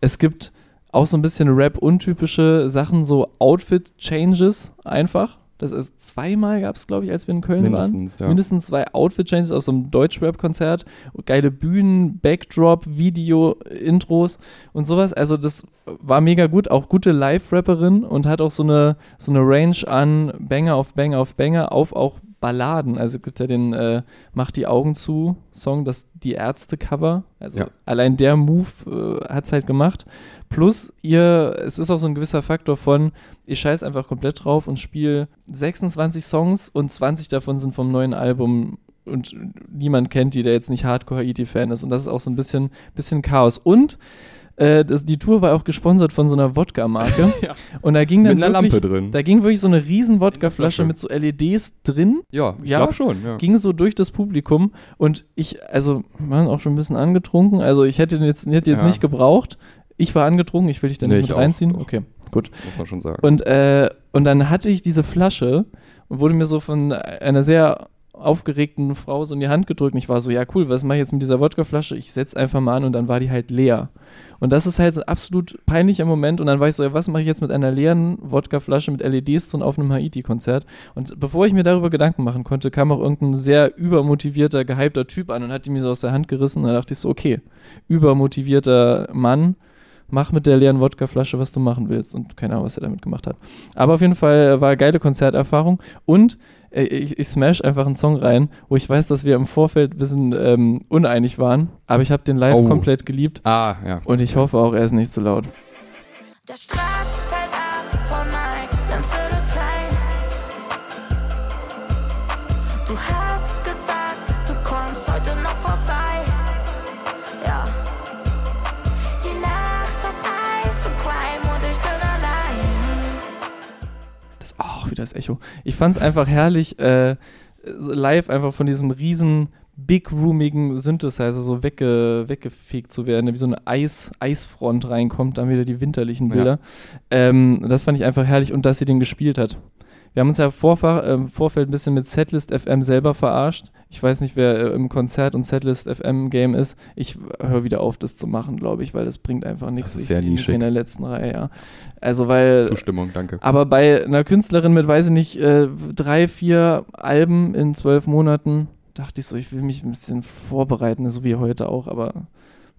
Es gibt auch so ein bisschen Rap-untypische Sachen, so Outfit-Changes einfach. Das ist zweimal gab es, glaube ich, als wir in Köln waren. Mindestens, ja. Mindestens zwei Outfit-Changes auf so einem Deutschrap-Konzert. Geile Bühnen, Backdrop, Video, Intros und sowas. Also das war mega gut. Auch gute Live-Rapperin und hat auch so eine, so eine Range an Banger auf Banger auf Banger auf auch Balladen. Also es gibt ja den äh, Mach die Augen zu Song, das die Ärzte-Cover. Also Ja. allein der Move äh, hat es halt gemacht. Plus ihr, es ist auch so ein gewisser Faktor von, ich scheiß einfach komplett drauf und spiele 26 Songs und 20 davon sind vom neuen Album und niemand kennt die, der jetzt nicht Hardcore-Haiti-Fan ist. Und das ist auch so ein bisschen, bisschen Chaos. Und äh, das, die Tour war auch gesponsert von so einer Wodka-Marke. Ja. Und da ging dann Mit einer wirklich, Lampe drin. Da ging wirklich so eine riesen Wodkaflasche Flasche. mit so LEDs drin Ja, ich Ja? glaube schon. Ja. ging so durch das Publikum und ich, also, waren auch schon ein bisschen angetrunken. Also ich hätte den jetzt, hätte jetzt Ja. nicht gebraucht. Ich war angetrunken, ich will dich da Nee, nicht ich mit reinziehen. Auch. Okay, gut. Muss man schon sagen. Und, äh, und dann hatte ich diese Flasche und wurde mir so von einer sehr aufgeregten Frau so in die Hand gedrückt. Und ich war so, ja cool, was mache ich jetzt mit dieser Wodkaflasche? Ich setze einfach mal an und dann war die halt leer. Und das ist halt so ein absolut peinlicher Moment. Und dann war ich so, ja, was mache ich jetzt mit einer leeren Wodkaflasche mit LEDs drin auf einem Haiti-Konzert? Und bevor ich mir darüber Gedanken machen konnte, kam auch irgendein sehr übermotivierter, gehypter Typ an und hat die mir so aus der Hand gerissen. Und da dachte ich so, okay, übermotivierter Mann, mach mit der leeren Wodkaflasche, was du machen willst. Und keine Ahnung, was er damit gemacht hat. Aber auf jeden Fall war eine geile Konzerterfahrung. Und ich, ich smash einfach einen Song rein, wo ich weiß, dass wir im Vorfeld ein bisschen ähm, uneinig waren. Aber ich habe den live Oh. komplett geliebt. ah, ja. Und ich hoffe auch, er ist nicht zu laut. Der Straß Das Echo. Ich fand es einfach herrlich, äh, live einfach von diesem riesen big roomigen Synthesizer so wegge weggefegt zu werden, wie so eine Eis Eisfront reinkommt, dann wieder die winterlichen Ja. Bilder. Ähm, das fand ich einfach herrlich und dass sie den gespielt hat. Wir haben uns ja im Vorfa- äh, Vorfeld ein bisschen mit Setlist FM selber verarscht. Ich weiß nicht, wer äh, im Konzert und Setlist FM Game ist. Ich höre wieder auf, das zu machen, glaube ich, weil das bringt einfach nichts. ist Ich sehr nischig. in der letzten Reihe, ja. Also weil Zustimmung, danke. aber bei einer Künstlerin mit, weiß ich nicht, äh, drei, vier Alben in zwölf Monaten, dachte ich so, ich will mich ein bisschen vorbereiten, so wie heute auch, aber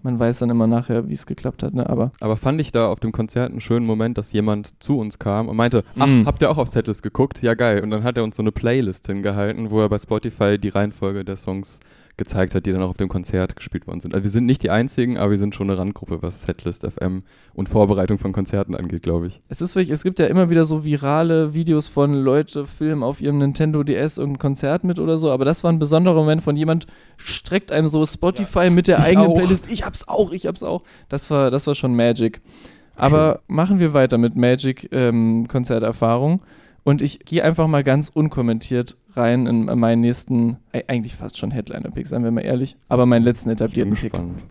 man weiß dann immer nachher, wie es geklappt hat, ne? Aber Aber fand ich da auf dem Konzert einen schönen Moment, dass jemand zu uns kam und meinte, ach, Mm. habt ihr auch auf Setlist geguckt? Ja, geil. Und dann hat er uns so eine Playlist hingehalten, wo er bei Spotify die Reihenfolge der Songs gezeigt hat, die dann auch auf dem Konzert gespielt worden sind. Also wir sind nicht die einzigen, aber wir sind schon eine Randgruppe, was Setlist FM und Vorbereitung von Konzerten angeht, glaube ich. es ist wirklich, es gibt ja immer wieder so virale Videos von Leute filmen auf ihrem Nintendo DS irgendein Konzert mit oder so, aber das war ein besonderer Moment von jemand streckt einem so Spotify mit der eigenen auch. Playlist. Ich hab's auch, ich hab's auch. Das war, das war schon Magic. Aber machen wir weiter mit Magic ähm, Konzerterfahrung. Und ich gehe einfach mal ganz unkommentiert rein in meinen nächsten, eigentlich fast schon Headliner-Pick, seien wir mal ehrlich, aber meinen letzten etablierten Pick. gespannt.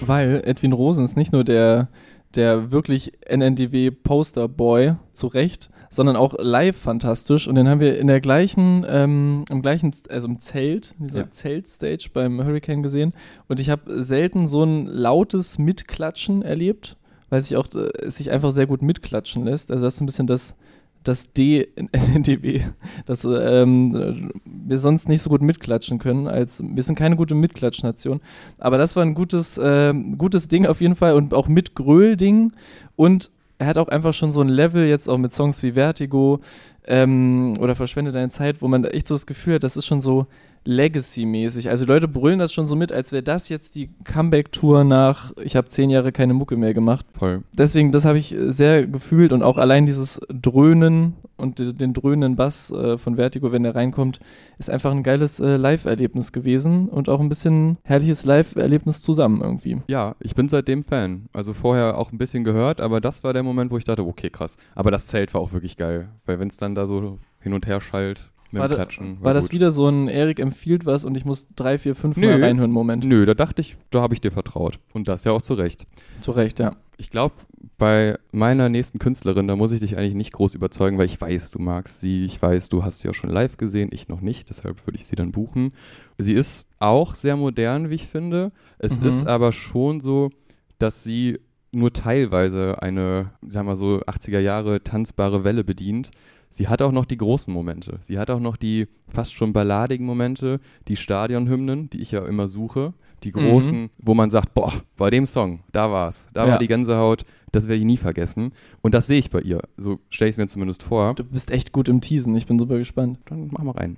Weil Edwin Rosen ist nicht nur der, der wirklich NNDW-Poster-Boy, zu Recht, sondern auch live fantastisch. Und den haben wir in der gleichen, ähm, im gleichen, also im Zelt, in dieser Ja. Zeltstage beim Hurricane gesehen. Und ich habe selten so ein lautes Mitklatschen erlebt, weil sich auch äh, es sich einfach sehr gut mitklatschen lässt. Also das ist ein bisschen das, das D in NNDW, dass ähm, wir sonst nicht so gut mitklatschen können. Als, wir sind keine gute Mitklatschnation. Aber das war ein gutes, ähm, gutes Ding auf jeden Fall und auch mit Gröl-Ding. Und er hat auch einfach schon so ein Level, jetzt auch mit Songs wie Vertigo ähm, oder Verschwende deine Zeit, wo man echt so das Gefühl hat, das ist schon so Legacy-mäßig. Also Leute brüllen das schon so mit, als wäre das jetzt die Comeback-Tour nach, ich habe zehn Jahre keine Mucke mehr gemacht. Voll. Deswegen, das habe ich äh, sehr gefühlt und auch allein dieses Dröhnen und de- den dröhnenden Bass äh, von Vertigo, wenn der reinkommt, ist einfach ein geiles äh, Live-Erlebnis gewesen und auch ein bisschen herrliches Live-Erlebnis zusammen irgendwie. Ja, ich bin seitdem Fan. Also vorher auch ein bisschen gehört, aber das war der Moment, wo ich dachte, okay, krass. Aber das Zelt war auch wirklich geil, weil wenn es dann da so hin und her schallt mit War dem da- Klatschen. War das gut. wieder so ein Erik empfiehlt was und ich muss drei, vier, fünf Mal Nö. reinhören Moment? Nö, da dachte ich, da habe ich dir vertraut. Und das ja auch zu Recht. Zu Recht, ja. Ich glaube, bei meiner nächsten Künstlerin, da muss ich dich eigentlich nicht groß überzeugen, weil ich weiß, du magst sie, ich weiß, du hast sie auch schon live gesehen, ich noch nicht, deshalb würde ich sie dann buchen. Sie ist auch sehr modern, wie ich finde. Es Mhm. ist aber schon so, dass sie nur teilweise eine, sagen wir so, 80er Jahre tanzbare Welle bedient. Sie hat auch noch die großen Momente. Sie hat auch noch die fast schon balladigen Momente, die Stadionhymnen, die ich ja immer suche. Die großen, wo man sagt, boah, bei dem Song, da war's. Da Ja. war die Gänsehaut, das werde ich nie vergessen. Und das sehe ich bei ihr. So stelle ich es mir zumindest vor. Du bist echt gut im Teasen, ich bin super gespannt. Dann mach mal rein.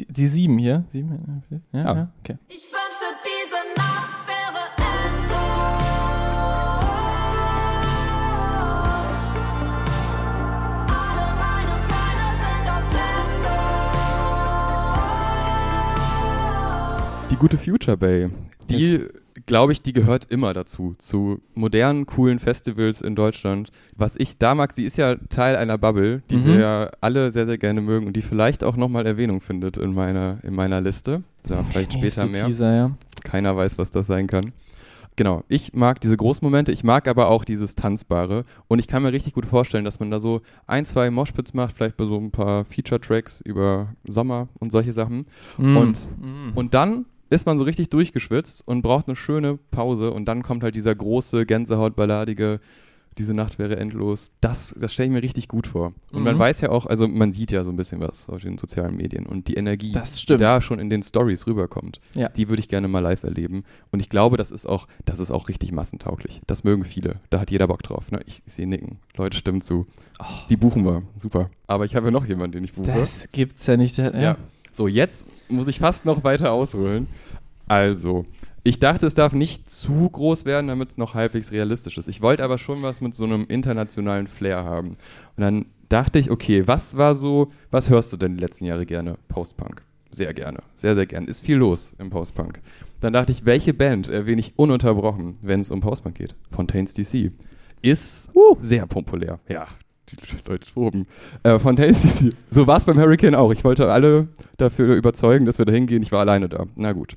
Die, die sieben hier? Sieben? Ja, Ja. ja. okay. Ich wünschte, Die gute Future Bay, die, Yes. glaube ich, die gehört immer dazu, zu modernen, coolen Festivals in Deutschland. Was ich da mag, sie ist ja Teil einer Bubble, die Mhm. wir ja alle sehr, sehr gerne mögen und die vielleicht auch nochmal Erwähnung findet in meiner, in meiner Liste. Da vielleicht später mehr. Teaser, ja. Keiner weiß, was das sein kann. Genau, ich mag diese Großmomente, ich mag aber auch dieses Tanzbare und ich kann mir richtig gut vorstellen, dass man da so ein, zwei Moshpits macht, vielleicht bei so ein paar Feature-Tracks über Sommer und solche Sachen. Mm. Und, Mm. und dann ist man so richtig durchgeschwitzt und braucht eine schöne Pause und dann kommt halt dieser große, Gänsehautballadige, diese Nacht wäre endlos. Das, das stelle ich mir richtig gut vor. Und man Mhm. weiß ja auch, also man sieht ja so ein bisschen was auf den sozialen Medien und die Energie, Das die da schon in den Stories rüberkommt, Ja. die würde ich gerne mal live erleben. Und ich glaube, das ist auch, das ist auch richtig massentauglich. Das mögen viele. Da hat jeder Bock drauf. Ne? Ich, ich sehe nicken. Leute stimmen zu. Die buchen wir. Super. Aber ich habe ja noch jemanden, den ich buche. Das gibt's ja nicht. Ja. Ja. So, jetzt muss ich fast noch weiter ausholen. Also, ich dachte, es darf nicht zu groß werden, damit es noch halbwegs realistisch ist. Ich wollte aber schon was mit so einem internationalen Flair haben. Und dann dachte ich, okay, was war so, was hörst du denn die letzten Jahre gerne? Postpunk. Sehr gerne. Sehr, sehr gerne. Ist viel los im Postpunk. Dann dachte ich, welche Band erwähne ich ununterbrochen, wenn es um Postpunk geht? Fontaines DC. Ist sehr populär. Ja, die Leute toben. Äh, Fontaines DC. So war es beim Hurricane auch. Ich wollte alle dafür überzeugen, dass wir da hingehen. Ich war alleine da. Na gut.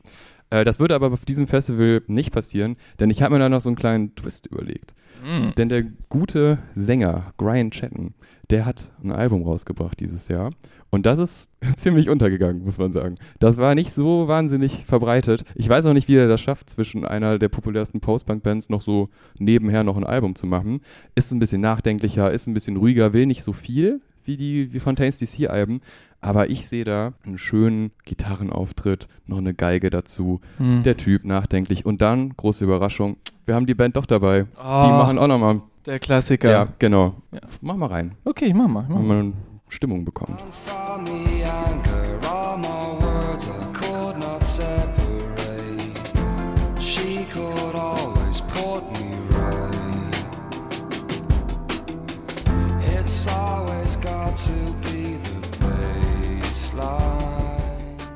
Äh, das würde aber auf diesem Festival nicht passieren, denn ich habe mir da noch so einen kleinen Twist überlegt. Mm. Denn der gute Sänger Brian Chatton, der hat ein Album rausgebracht dieses Jahr. Und das ist ziemlich untergegangen, muss man sagen. Das war nicht so wahnsinnig verbreitet. Ich weiß auch nicht, wie er das schafft, zwischen einer der populärsten Post-Punk-Bands noch so nebenher noch ein Album zu machen. Ist ein bisschen nachdenklicher, ist ein bisschen ruhiger, will nicht so viel wie die wie Fontaines DC-Alben. Aber ich sehe da einen schönen Gitarrenauftritt, noch eine Geige dazu, Mm. der Typ nachdenklich und dann, große Überraschung, wir haben die Band doch dabei. Oh, Die machen auch nochmal. der Klassiker. Ja, genau. Ja. Mach mal rein. Okay, ich mach mal. Ich mach Wenn mal. man Stimmung bekommt.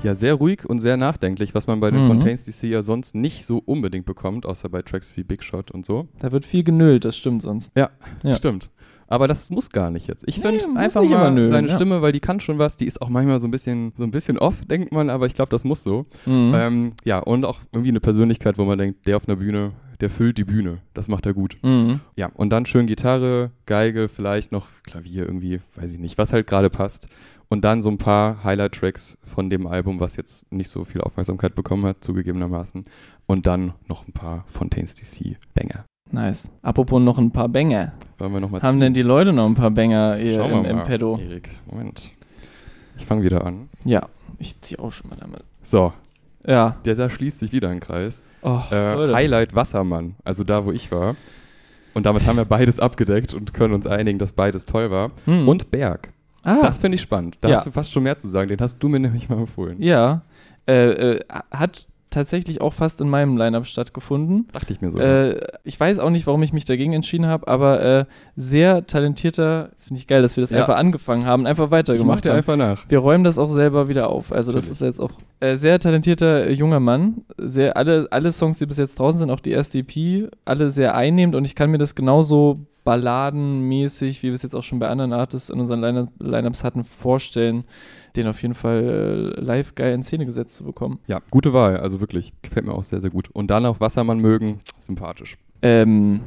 Ja, sehr ruhig und sehr nachdenklich, was man bei den Mhm. Fontaines DC ja sonst nicht so unbedingt bekommt, außer bei Tracks wie Big Shot und so. Da wird viel genölt, das stimmt sonst. Ja. Stimmt. Aber das muss gar nicht jetzt. Ich Nee, finde muss einfach nicht mal immer nölen, seine ja. Stimme, weil die kann schon was. Die ist auch manchmal so ein bisschen, so ein bisschen off, denkt man, aber ich glaube, das muss so. Mhm. Ähm, ja, und auch irgendwie eine Persönlichkeit, wo man denkt, der auf einer Bühne, der füllt die Bühne. Das macht er gut. Mhm. Ja, und dann schön Gitarre, Geige, vielleicht noch Klavier irgendwie, weiß ich nicht, was halt gerade passt. Und dann so ein paar Highlight-Tracks von dem Album, was jetzt nicht so viel Aufmerksamkeit bekommen hat, zugegebenermaßen. Und dann noch ein paar Fontaines DC-Banger. Nice. Apropos noch ein paar Banger. Wollen wir nochmal Haben denn die Leute noch ein paar Banger hier Schauen im, im mal, Pedo? Erik, Moment. Ich fange wieder an. Ja, ich zieh auch schon mal damit. So, Ja. der, da schließt sich wieder ein Kreis. Oh, Äh. Highlight Wassermann, also da, wo ich war. Und damit haben wir beides abgedeckt und können uns einigen, dass beides toll war. Hm. Und Berg. ah, Das finde ich spannend. Da Ja. hast du fast schon mehr zu sagen. Den hast du mir nämlich mal empfohlen. ja. Äh, äh, hat tatsächlich auch fast in meinem Line-Up stattgefunden. Dachte ich mir so. Äh, ich weiß auch nicht, warum ich mich dagegen entschieden habe, aber äh, sehr talentierter, das finde ich geil, dass wir das Ja. einfach angefangen haben, einfach ich mach weitergemacht dir haben. einfach nach. Wir räumen das auch selber wieder auf. Also das Natürlich. ist jetzt auch äh, sehr talentierter äh, junger Mann. Sehr, alle, alle Songs, die bis jetzt draußen sind, auch die erste EP, alle sehr einnehmend und ich kann mir das genauso balladenmäßig, wie wir es jetzt auch schon bei anderen Artists in unseren Line- Lineups hatten, vorstellen, den auf jeden Fall äh, live geil in Szene gesetzt zu bekommen. Ja, gute Wahl. Also wirklich. Gefällt mir auch sehr, sehr gut. Und dann auch Wassermann mögen. Sympathisch. Ähm,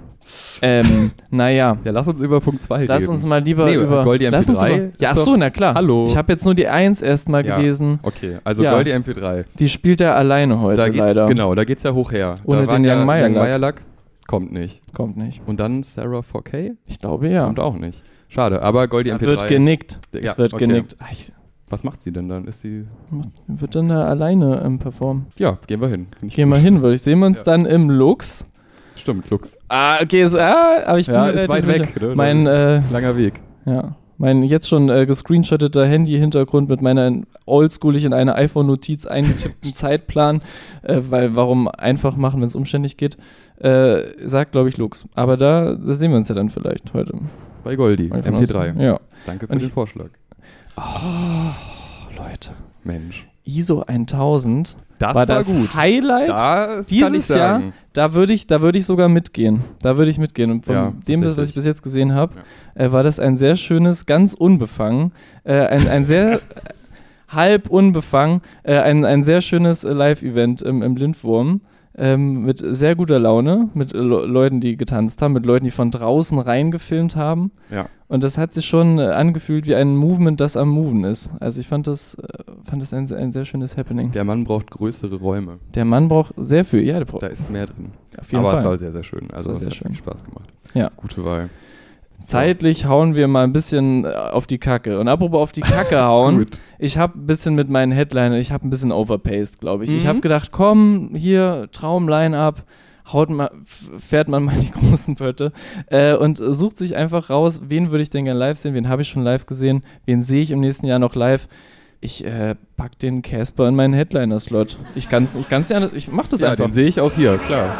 ähm, naja. Ja, lass uns über Punkt 2 reden. Lass uns mal lieber Nee, über. Goldie lass uns MP3 über ja, ach ist so, doch- na klar. Hallo. Ich habe jetzt nur die 1 erstmal Ja. gelesen. Okay, also Ja. Goldie MP3. Die spielt er alleine heute Da geht's, leider. genau, da geht's ja hoch her. Ohne da den ja Young Meyer Young Luck. Meyer Luck kommt nicht. Kommt nicht. Und dann Sarah 4K Ich glaube ja. kommt auch nicht. Schade, aber Goldie Da MP3. wird genickt. Ja, es wird okay. genickt. Ach, Was macht sie denn dann? Ist sie wird dann da alleine ähm, performen. Ja, gehen wir hin. Ich Gehen wir hin, würde ich. Sehen wir uns Ja. dann im Lux. Stimmt, Lux. Ah, okay, so, ah, aber ich bin Ja, ist weit weg. Ne? Mein, äh, ist langer Weg. ja, mein jetzt schon äh, gescreenshotteter Handy-Hintergrund mit meiner oldschoolig in eine iPhone-Notiz eingetippten Zeitplan, äh, weil warum einfach machen, wenn es umständlich geht, äh, sagt, glaube ich, Lux. Aber da, da sehen wir uns ja dann vielleicht heute. Bei uns. MP3. Ja. Danke für Und den Vorschlag. Oh, Leute. Mensch. ISO 1000 Das war das Highlight Das dieses Jahr. Da würde ich, da würde ich sogar mitgehen. Da würde ich mitgehen. Und von Ja, dem, was ich bis jetzt gesehen habe, äh, war das ein sehr schönes, ganz unbefangen, äh, ein, ein sehr halb unbefangen, äh, ein, ein sehr schönes Live-Event im, im Lindwurm. Ähm, mit sehr guter Laune, mit äh, Le Leuten, die getanzt haben, mit Leuten, die von draußen reingefilmt haben. Ja. Und das hat sich schon äh, angefühlt wie ein Movement, das am Moven ist. Also ich fand das, äh, fand das ein, ein sehr schönes Happening. Der Mann braucht größere Räume. Der Mann braucht sehr viel. Ja, der braucht Da ist mehr drin. auf jeden Aber Fall. es war sehr, sehr schön. Also es sehr hat schön. Spaß gemacht. Ja. Gute Wahl. Zeitlich hauen wir mal ein bisschen äh, auf die Kacke. Und apropos auf die Kacke hauen, ich habe ein bisschen mit meinen Headliner, ich habe ein bisschen overpaced, glaube ich. Ich Mhm. habe gedacht, komm, hier, Traum-Line-Up, haut mal, fährt man mal die großen Pötte äh, und sucht sich einfach raus, wen würde ich denn gerne live sehen, wen habe ich schon live gesehen, wen sehe ich im nächsten Jahr noch live. Ich äh, pack den Casper in meinen Headliner-Slot. Ich kann's, ich kann's ja, ich mach das Ja, einfach. den sehe ich auch hier, klar.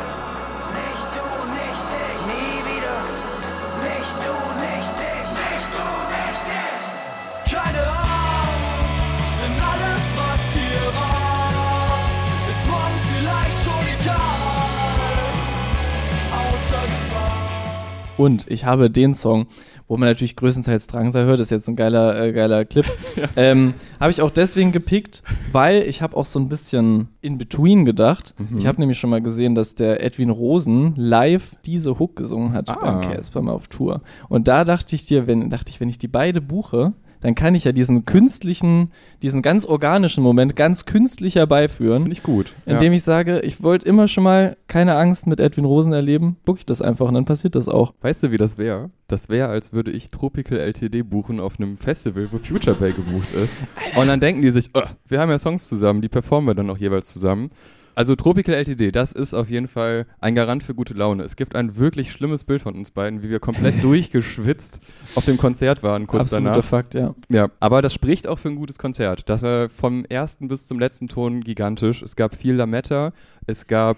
Und ich habe den Song, wo man natürlich größtenteils Drangsal hört, ist jetzt ein geiler, äh, geiler Clip, ähm, habe ich auch deswegen gepickt, weil ich habe auch so ein bisschen in between gedacht. Mhm. Ich habe nämlich schon mal gesehen, dass der Edwin Rosen live diese Hook gesungen hat Ah. beim Casper mal auf Tour. Und da dachte ich dir, wenn, dachte ich, wenn ich die beide buche, dann kann ich ja diesen künstlichen, diesen ganz organischen Moment ganz künstlich herbeiführen. Finde ich gut. Indem ich sage, ich wollte immer schon mal keine Angst mit Edwin Rosen erleben, book ich das einfach und dann passiert das auch. Weißt du, wie das wäre? Das wäre, als würde ich Tropical LTD buchen auf einem Festival, wo Future Bay gebucht ist. Und dann denken die sich, "Oh, wir haben ja Songs zusammen, die performen wir dann auch jeweils zusammen. Also Tropical LTD, das ist auf jeden Fall ein Garant für gute Laune. Es gibt ein wirklich schlimmes Bild von uns beiden, wie wir komplett durchgeschwitzt auf dem Konzert waren kurz Absoluter danach. Fakt, ja. Ja, aber das spricht auch für ein gutes Konzert. Das war vom ersten bis zum letzten Ton gigantisch. Es gab viel Lametta, es gab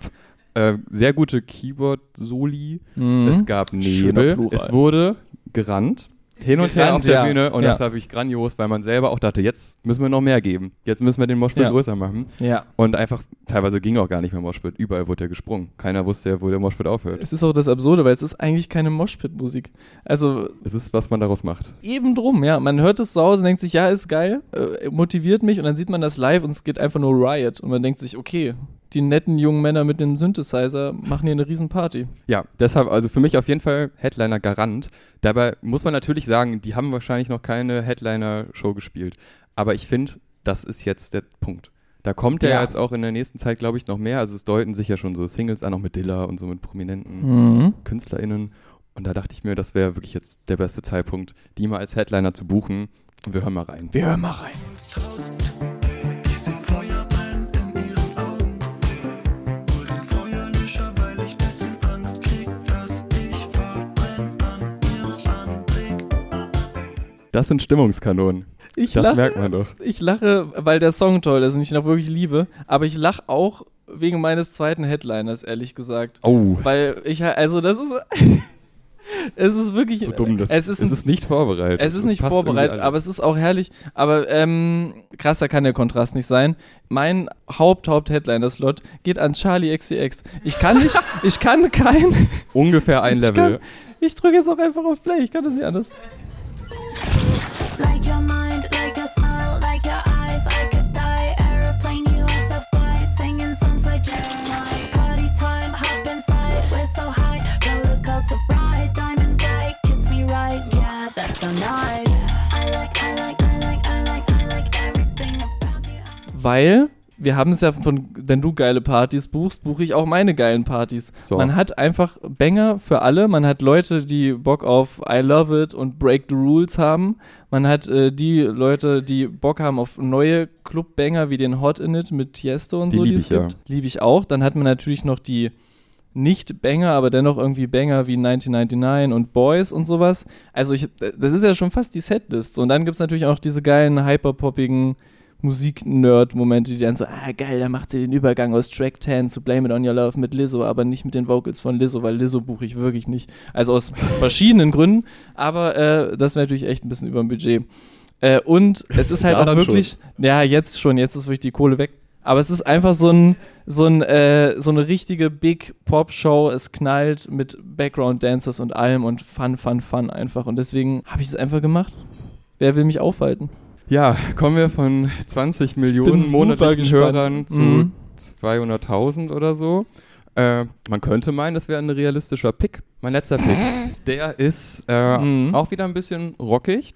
äh, sehr gute Keyboard-Soli, Mhm. es gab Nebel, es wurde gerannt. Hin und her auf der ja. Bühne und Ja. das war wirklich grandios, weil man selber auch dachte, jetzt müssen wir noch mehr geben. Jetzt müssen wir den Moshpit Ja. größer machen. Ja. Und einfach, teilweise ging auch gar nicht mehr Moshpit. Überall wurde er gesprungen. Keiner wusste ja, wo der Moshpit aufhört. Es ist auch das Absurde, weil es ist eigentlich keine Moshpit-Musik. Also Es ist, was man daraus macht. eben drum, ja. Man hört es zu Hause und denkt sich, ja, ist geil, äh, motiviert mich und dann sieht man das live und es geht einfach nur Riot und man denkt sich, okay, die netten jungen Männer mit dem Synthesizer machen hier eine Riesenparty. Ja, deshalb, also für mich auf jeden Fall Headliner Garant. Dabei muss man natürlich sagen, die haben wahrscheinlich noch keine Headliner-Show gespielt. Aber ich finde, das ist jetzt der Punkt. Da kommt ja, Ja. jetzt auch in der nächsten Zeit, glaube ich, noch mehr. Also es deuten sich ja schon so Singles an, auch mit Dilla und so mit prominenten Mhm. KünstlerInnen. Und da dachte ich mir, das wäre wirklich jetzt der beste Zeitpunkt, die mal als Headliner zu buchen. Und wir hören mal rein. Wir hören mal rein. Das sind Stimmungskanonen. Ich Das lache, merkt man doch. Ich lache, weil der Song toll ist und ich ihn auch wirklich liebe, aber ich lache auch wegen meines zweiten Headliners, ehrlich gesagt. Oh, Weil ich, also das ist, es ist wirklich, so dumm. Das, es ist, es ist nicht vorbereitet. es ist nicht vorbereitet, aber es ist auch herrlich. Aber ähm, krasser kann der Kontrast nicht sein. Mein Haupt-Haupt-Headliner-Slot geht an Charlie XCX. Ich kann nicht, ich kann kein, Ungefähr ein ich Level. kann- ich drücke jetzt auch einfach auf Play, ich kann das nicht anders. Like your mind, like your smile, like your eyes. I could die, aeroplane, US of Y Singing songs like Jeremiah. Party time, hop inside, we're so high. Roller coaster ride, diamond bright Kiss me right, yeah, that's so nice. I like, I like, I like, I like, I like everything about you. Weil wir haben es ja von, wenn du geile Partys buchst, buche ich auch meine geilen Partys. So. Man hat einfach Banger für alle. Man hat Leute, die Bock auf I Love It und Break the Rules haben. Man hat äh, die Leute, die Bock haben auf neue Club-Banger wie den Hot In It mit Tiesto und Die so, die lieb es ich, ja. gibt. Liebe ich auch. Dann hat man natürlich noch die nicht Banger, aber dennoch irgendwie Banger wie 1999 und Boys und sowas. Also ich, das ist ja schon fast die Setlist. Und dann gibt es natürlich auch diese geilen, hyperpoppigen Musik-Nerd-Momente, die dann so, ah geil, da macht sie den Übergang aus Track 10 zu Blame It On Your Love mit Lizzo, aber nicht mit den Vocals von Lizzo, weil Lizzo buche ich wirklich nicht. Also aus verschiedenen Gründen, aber äh, das wäre natürlich echt ein bisschen über dem Budget. Äh, und es ist halt auch wirklich, ja, jetzt schon, jetzt ist wirklich die Kohle weg. Aber es ist einfach so ein, so ein, äh, so eine richtige Big Pop Show. Es knallt mit Background Dancers und allem und Fun, Fun, Fun einfach. Und deswegen habe ich es einfach gemacht. Wer will mich aufhalten? Ja, kommen wir von 20 Millionen monatlichen. Hörern zu Mhm. 200.000 oder so. Äh, man könnte meinen, das wäre ein realistischer Pick. Mein letzter Pick, der ist äh, Mhm. auch wieder ein bisschen rockig.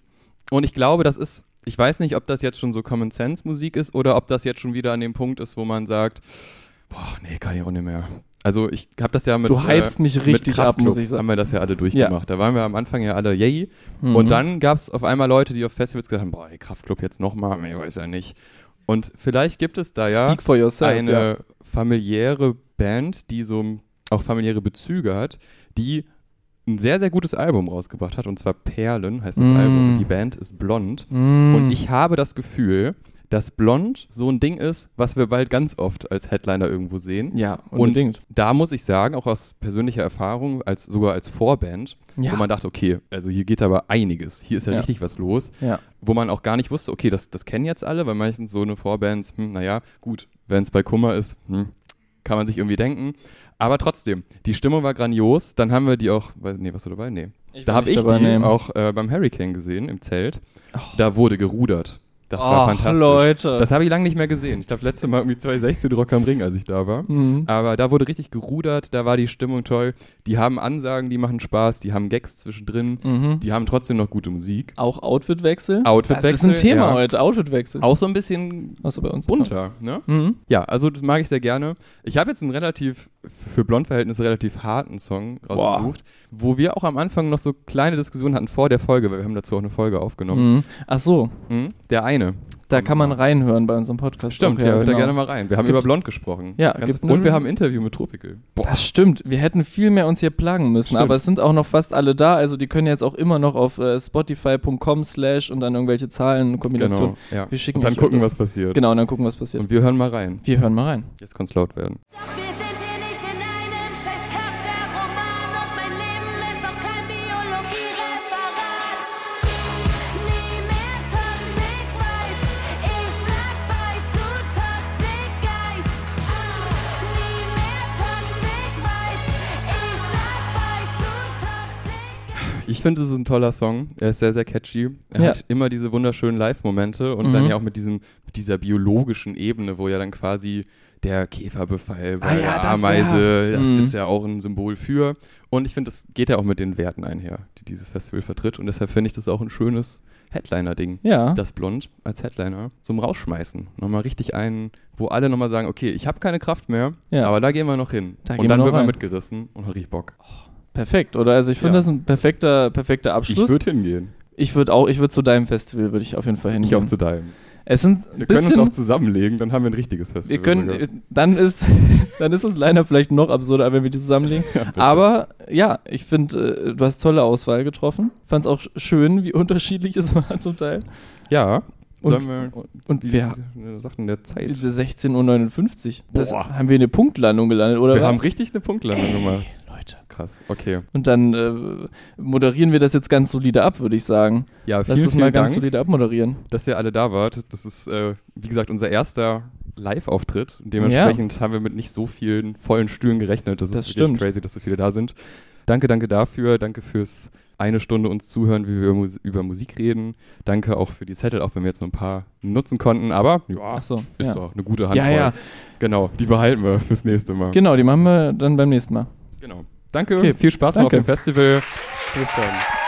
Und ich glaube, das ist, ich weiß nicht, ob das jetzt schon so Common Sense Musik ist oder ob das jetzt schon wieder an dem Punkt ist, wo man sagt, boah, nee, kann ich auch nicht mehr. Also ich habe das ja mit Du hypst mich richtig ab, muss ich sagen. Haben wir das ja alle durchgemacht. Da waren wir am Anfang ja alle yay. Und Mhm. dann gab es auf einmal Leute, die auf Festivals gesagt haben, boah, ey, Kraftklub jetzt nochmal, ich weiß ja nicht. Und vielleicht gibt es da ja yourself. eine ja. familiäre Band, die so auch familiäre Bezüge hat, die ein sehr, sehr gutes Album rausgebracht hat, und zwar Perlen heißt das Mm. Album. Und die Band ist blond. Mm. Und ich habe das Gefühl, dass blond so ein Ding ist, was wir bald ganz oft als Headliner irgendwo sehen. Ja, unbedingt. Und da muss ich sagen, auch aus persönlicher Erfahrung, als, sogar als Vorband, Ja. wo man dachte, okay, also hier geht aber einiges. Hier ist ja, Ja. richtig was los. Ja. Wo man auch gar nicht wusste, okay, das, das kennen jetzt alle, weil meistens so eine Vorbands, hm, naja, gut, wenn es bei Kummer ist, hm, kann man sich irgendwie denken. Aber trotzdem, die Stimmung war grandios. Dann haben wir die auch, weiß, nee, warst du dabei? Nee. Ich da habe ich die nehmen. auch äh, beim Hurricane gesehen, im Zelt. Da wurde gerudert. Das war Ach, fantastisch. Leute. Das habe ich lange nicht mehr gesehen. Ich glaube, letzte Mal irgendwie 2016 Rock am Ring, als ich da war. Mhm. Aber da wurde richtig gerudert, da war die Stimmung toll. Die haben Ansagen, die machen Spaß, die haben Gags zwischendrin, Mhm. die haben trotzdem noch gute Musik. Auch Outfitwechsel. Outfitwechsel, Das ist ein Thema ja. heute, Outfitwechsel. Auch so ein bisschen Außer bei uns. bunter, ne? Mhm. Ja, also das mag ich sehr gerne. Ich habe jetzt einen relativ, für Blondverhältnisse relativ harten Song rausgesucht, wo wir auch am Anfang noch so kleine Diskussionen hatten vor der Folge, weil wir haben dazu auch eine Folge aufgenommen. Mhm. Ach so, Mhm. Der eine. Da kann man reinhören bei unserem Podcast. Stimmt, auch, ja, hört da genau. gerne mal rein. Wir haben Gibt- über Blond gesprochen. Ja, Ganz, gibt und wir haben ein Interview mit Tropical. Boah. Das stimmt. Wir hätten viel mehr uns hier plagen müssen, Stimmt. aber es sind auch noch fast alle da. Also die können jetzt auch immer noch auf äh, spotify.com slash und dann irgendwelche Zahlen, Kombinationen. Genau, ja. Wir schicken und dann gucken, das. was passiert. Genau, und dann gucken, was passiert. Und wir hören mal rein. Wir hören mal rein. Jetzt kann es laut werden. Doch wir sind Ich finde, es ist ein toller Song. Er ist sehr, sehr catchy. Er Ja. hat immer diese wunderschönen Live-Momente und Mhm. dann ja auch mit, diesem, mit dieser biologischen Ebene, wo ja dann quasi der Käferbefall bei Ah ja, der das, Ameise, ja. das Mhm. ist ja auch ein Symbol für. Und ich finde, das geht ja auch mit den Werten einher, die dieses Festival vertritt. Und deshalb finde ich das auch ein schönes Headliner-Ding. Ja. Das Blond als Headliner zum Rausschmeißen. Nochmal richtig einen, wo alle nochmal sagen, okay, ich habe keine Kraft mehr, aber da gehen wir noch hin. Da und dann wir wird man rein. mitgerissen und hat richtig Bock. Perfekt, oder? Also ich finde Ja. das ein perfekter, perfekter Abschluss. Ich würde hingehen. Ich würde auch, ich würde zu deinem Festival, würde ich auf jeden Fall Ich hingehen. auch zu deinem. es sind Wir können uns auch zusammenlegen, dann haben wir ein richtiges Festival. wir können, dann ist, dann ist es leider vielleicht noch absurder, wenn wir die zusammenlegen. besser. Aber ja, ich finde, äh, du hast tolle Auswahl getroffen. Fand es auch sch- schön, wie unterschiedlich es war zum Teil. Ja. Und- Sollen wir. Und Wie, wir wie sagt denn der Zeit? 16.59 Uhr. Das haben wir eine Punktlandung gelandet, oder? wir was? haben richtig eine Punktlandung gemacht. Krass. Okay. Und dann äh, moderieren wir das jetzt ganz solide ab, würde ich sagen. Ja, Lass vielen, es mal vielen ganz Dank, solide abmoderieren. dass ihr alle da wart. Das ist, äh, wie gesagt, unser erster Live-Auftritt. Dementsprechend haben wir mit nicht so vielen vollen Stühlen gerechnet. Das, Das ist wirklich stimmt. crazy, dass so viele da sind. Danke, danke dafür. Danke fürs eine Stunde uns zuhören, wie wir über, Mus über Musik reden. Danke auch für die Zettel, auch wenn wir jetzt nur ein paar nutzen konnten. Aber ja, so. ist ja. doch eine gute Handvoll. Ja, ja. Genau, die behalten wir fürs nächste Mal. Genau, die machen wir dann beim nächsten Mal. Genau. Danke, Okay, viel Spaß noch auf danke. dem Festival. Bis dann.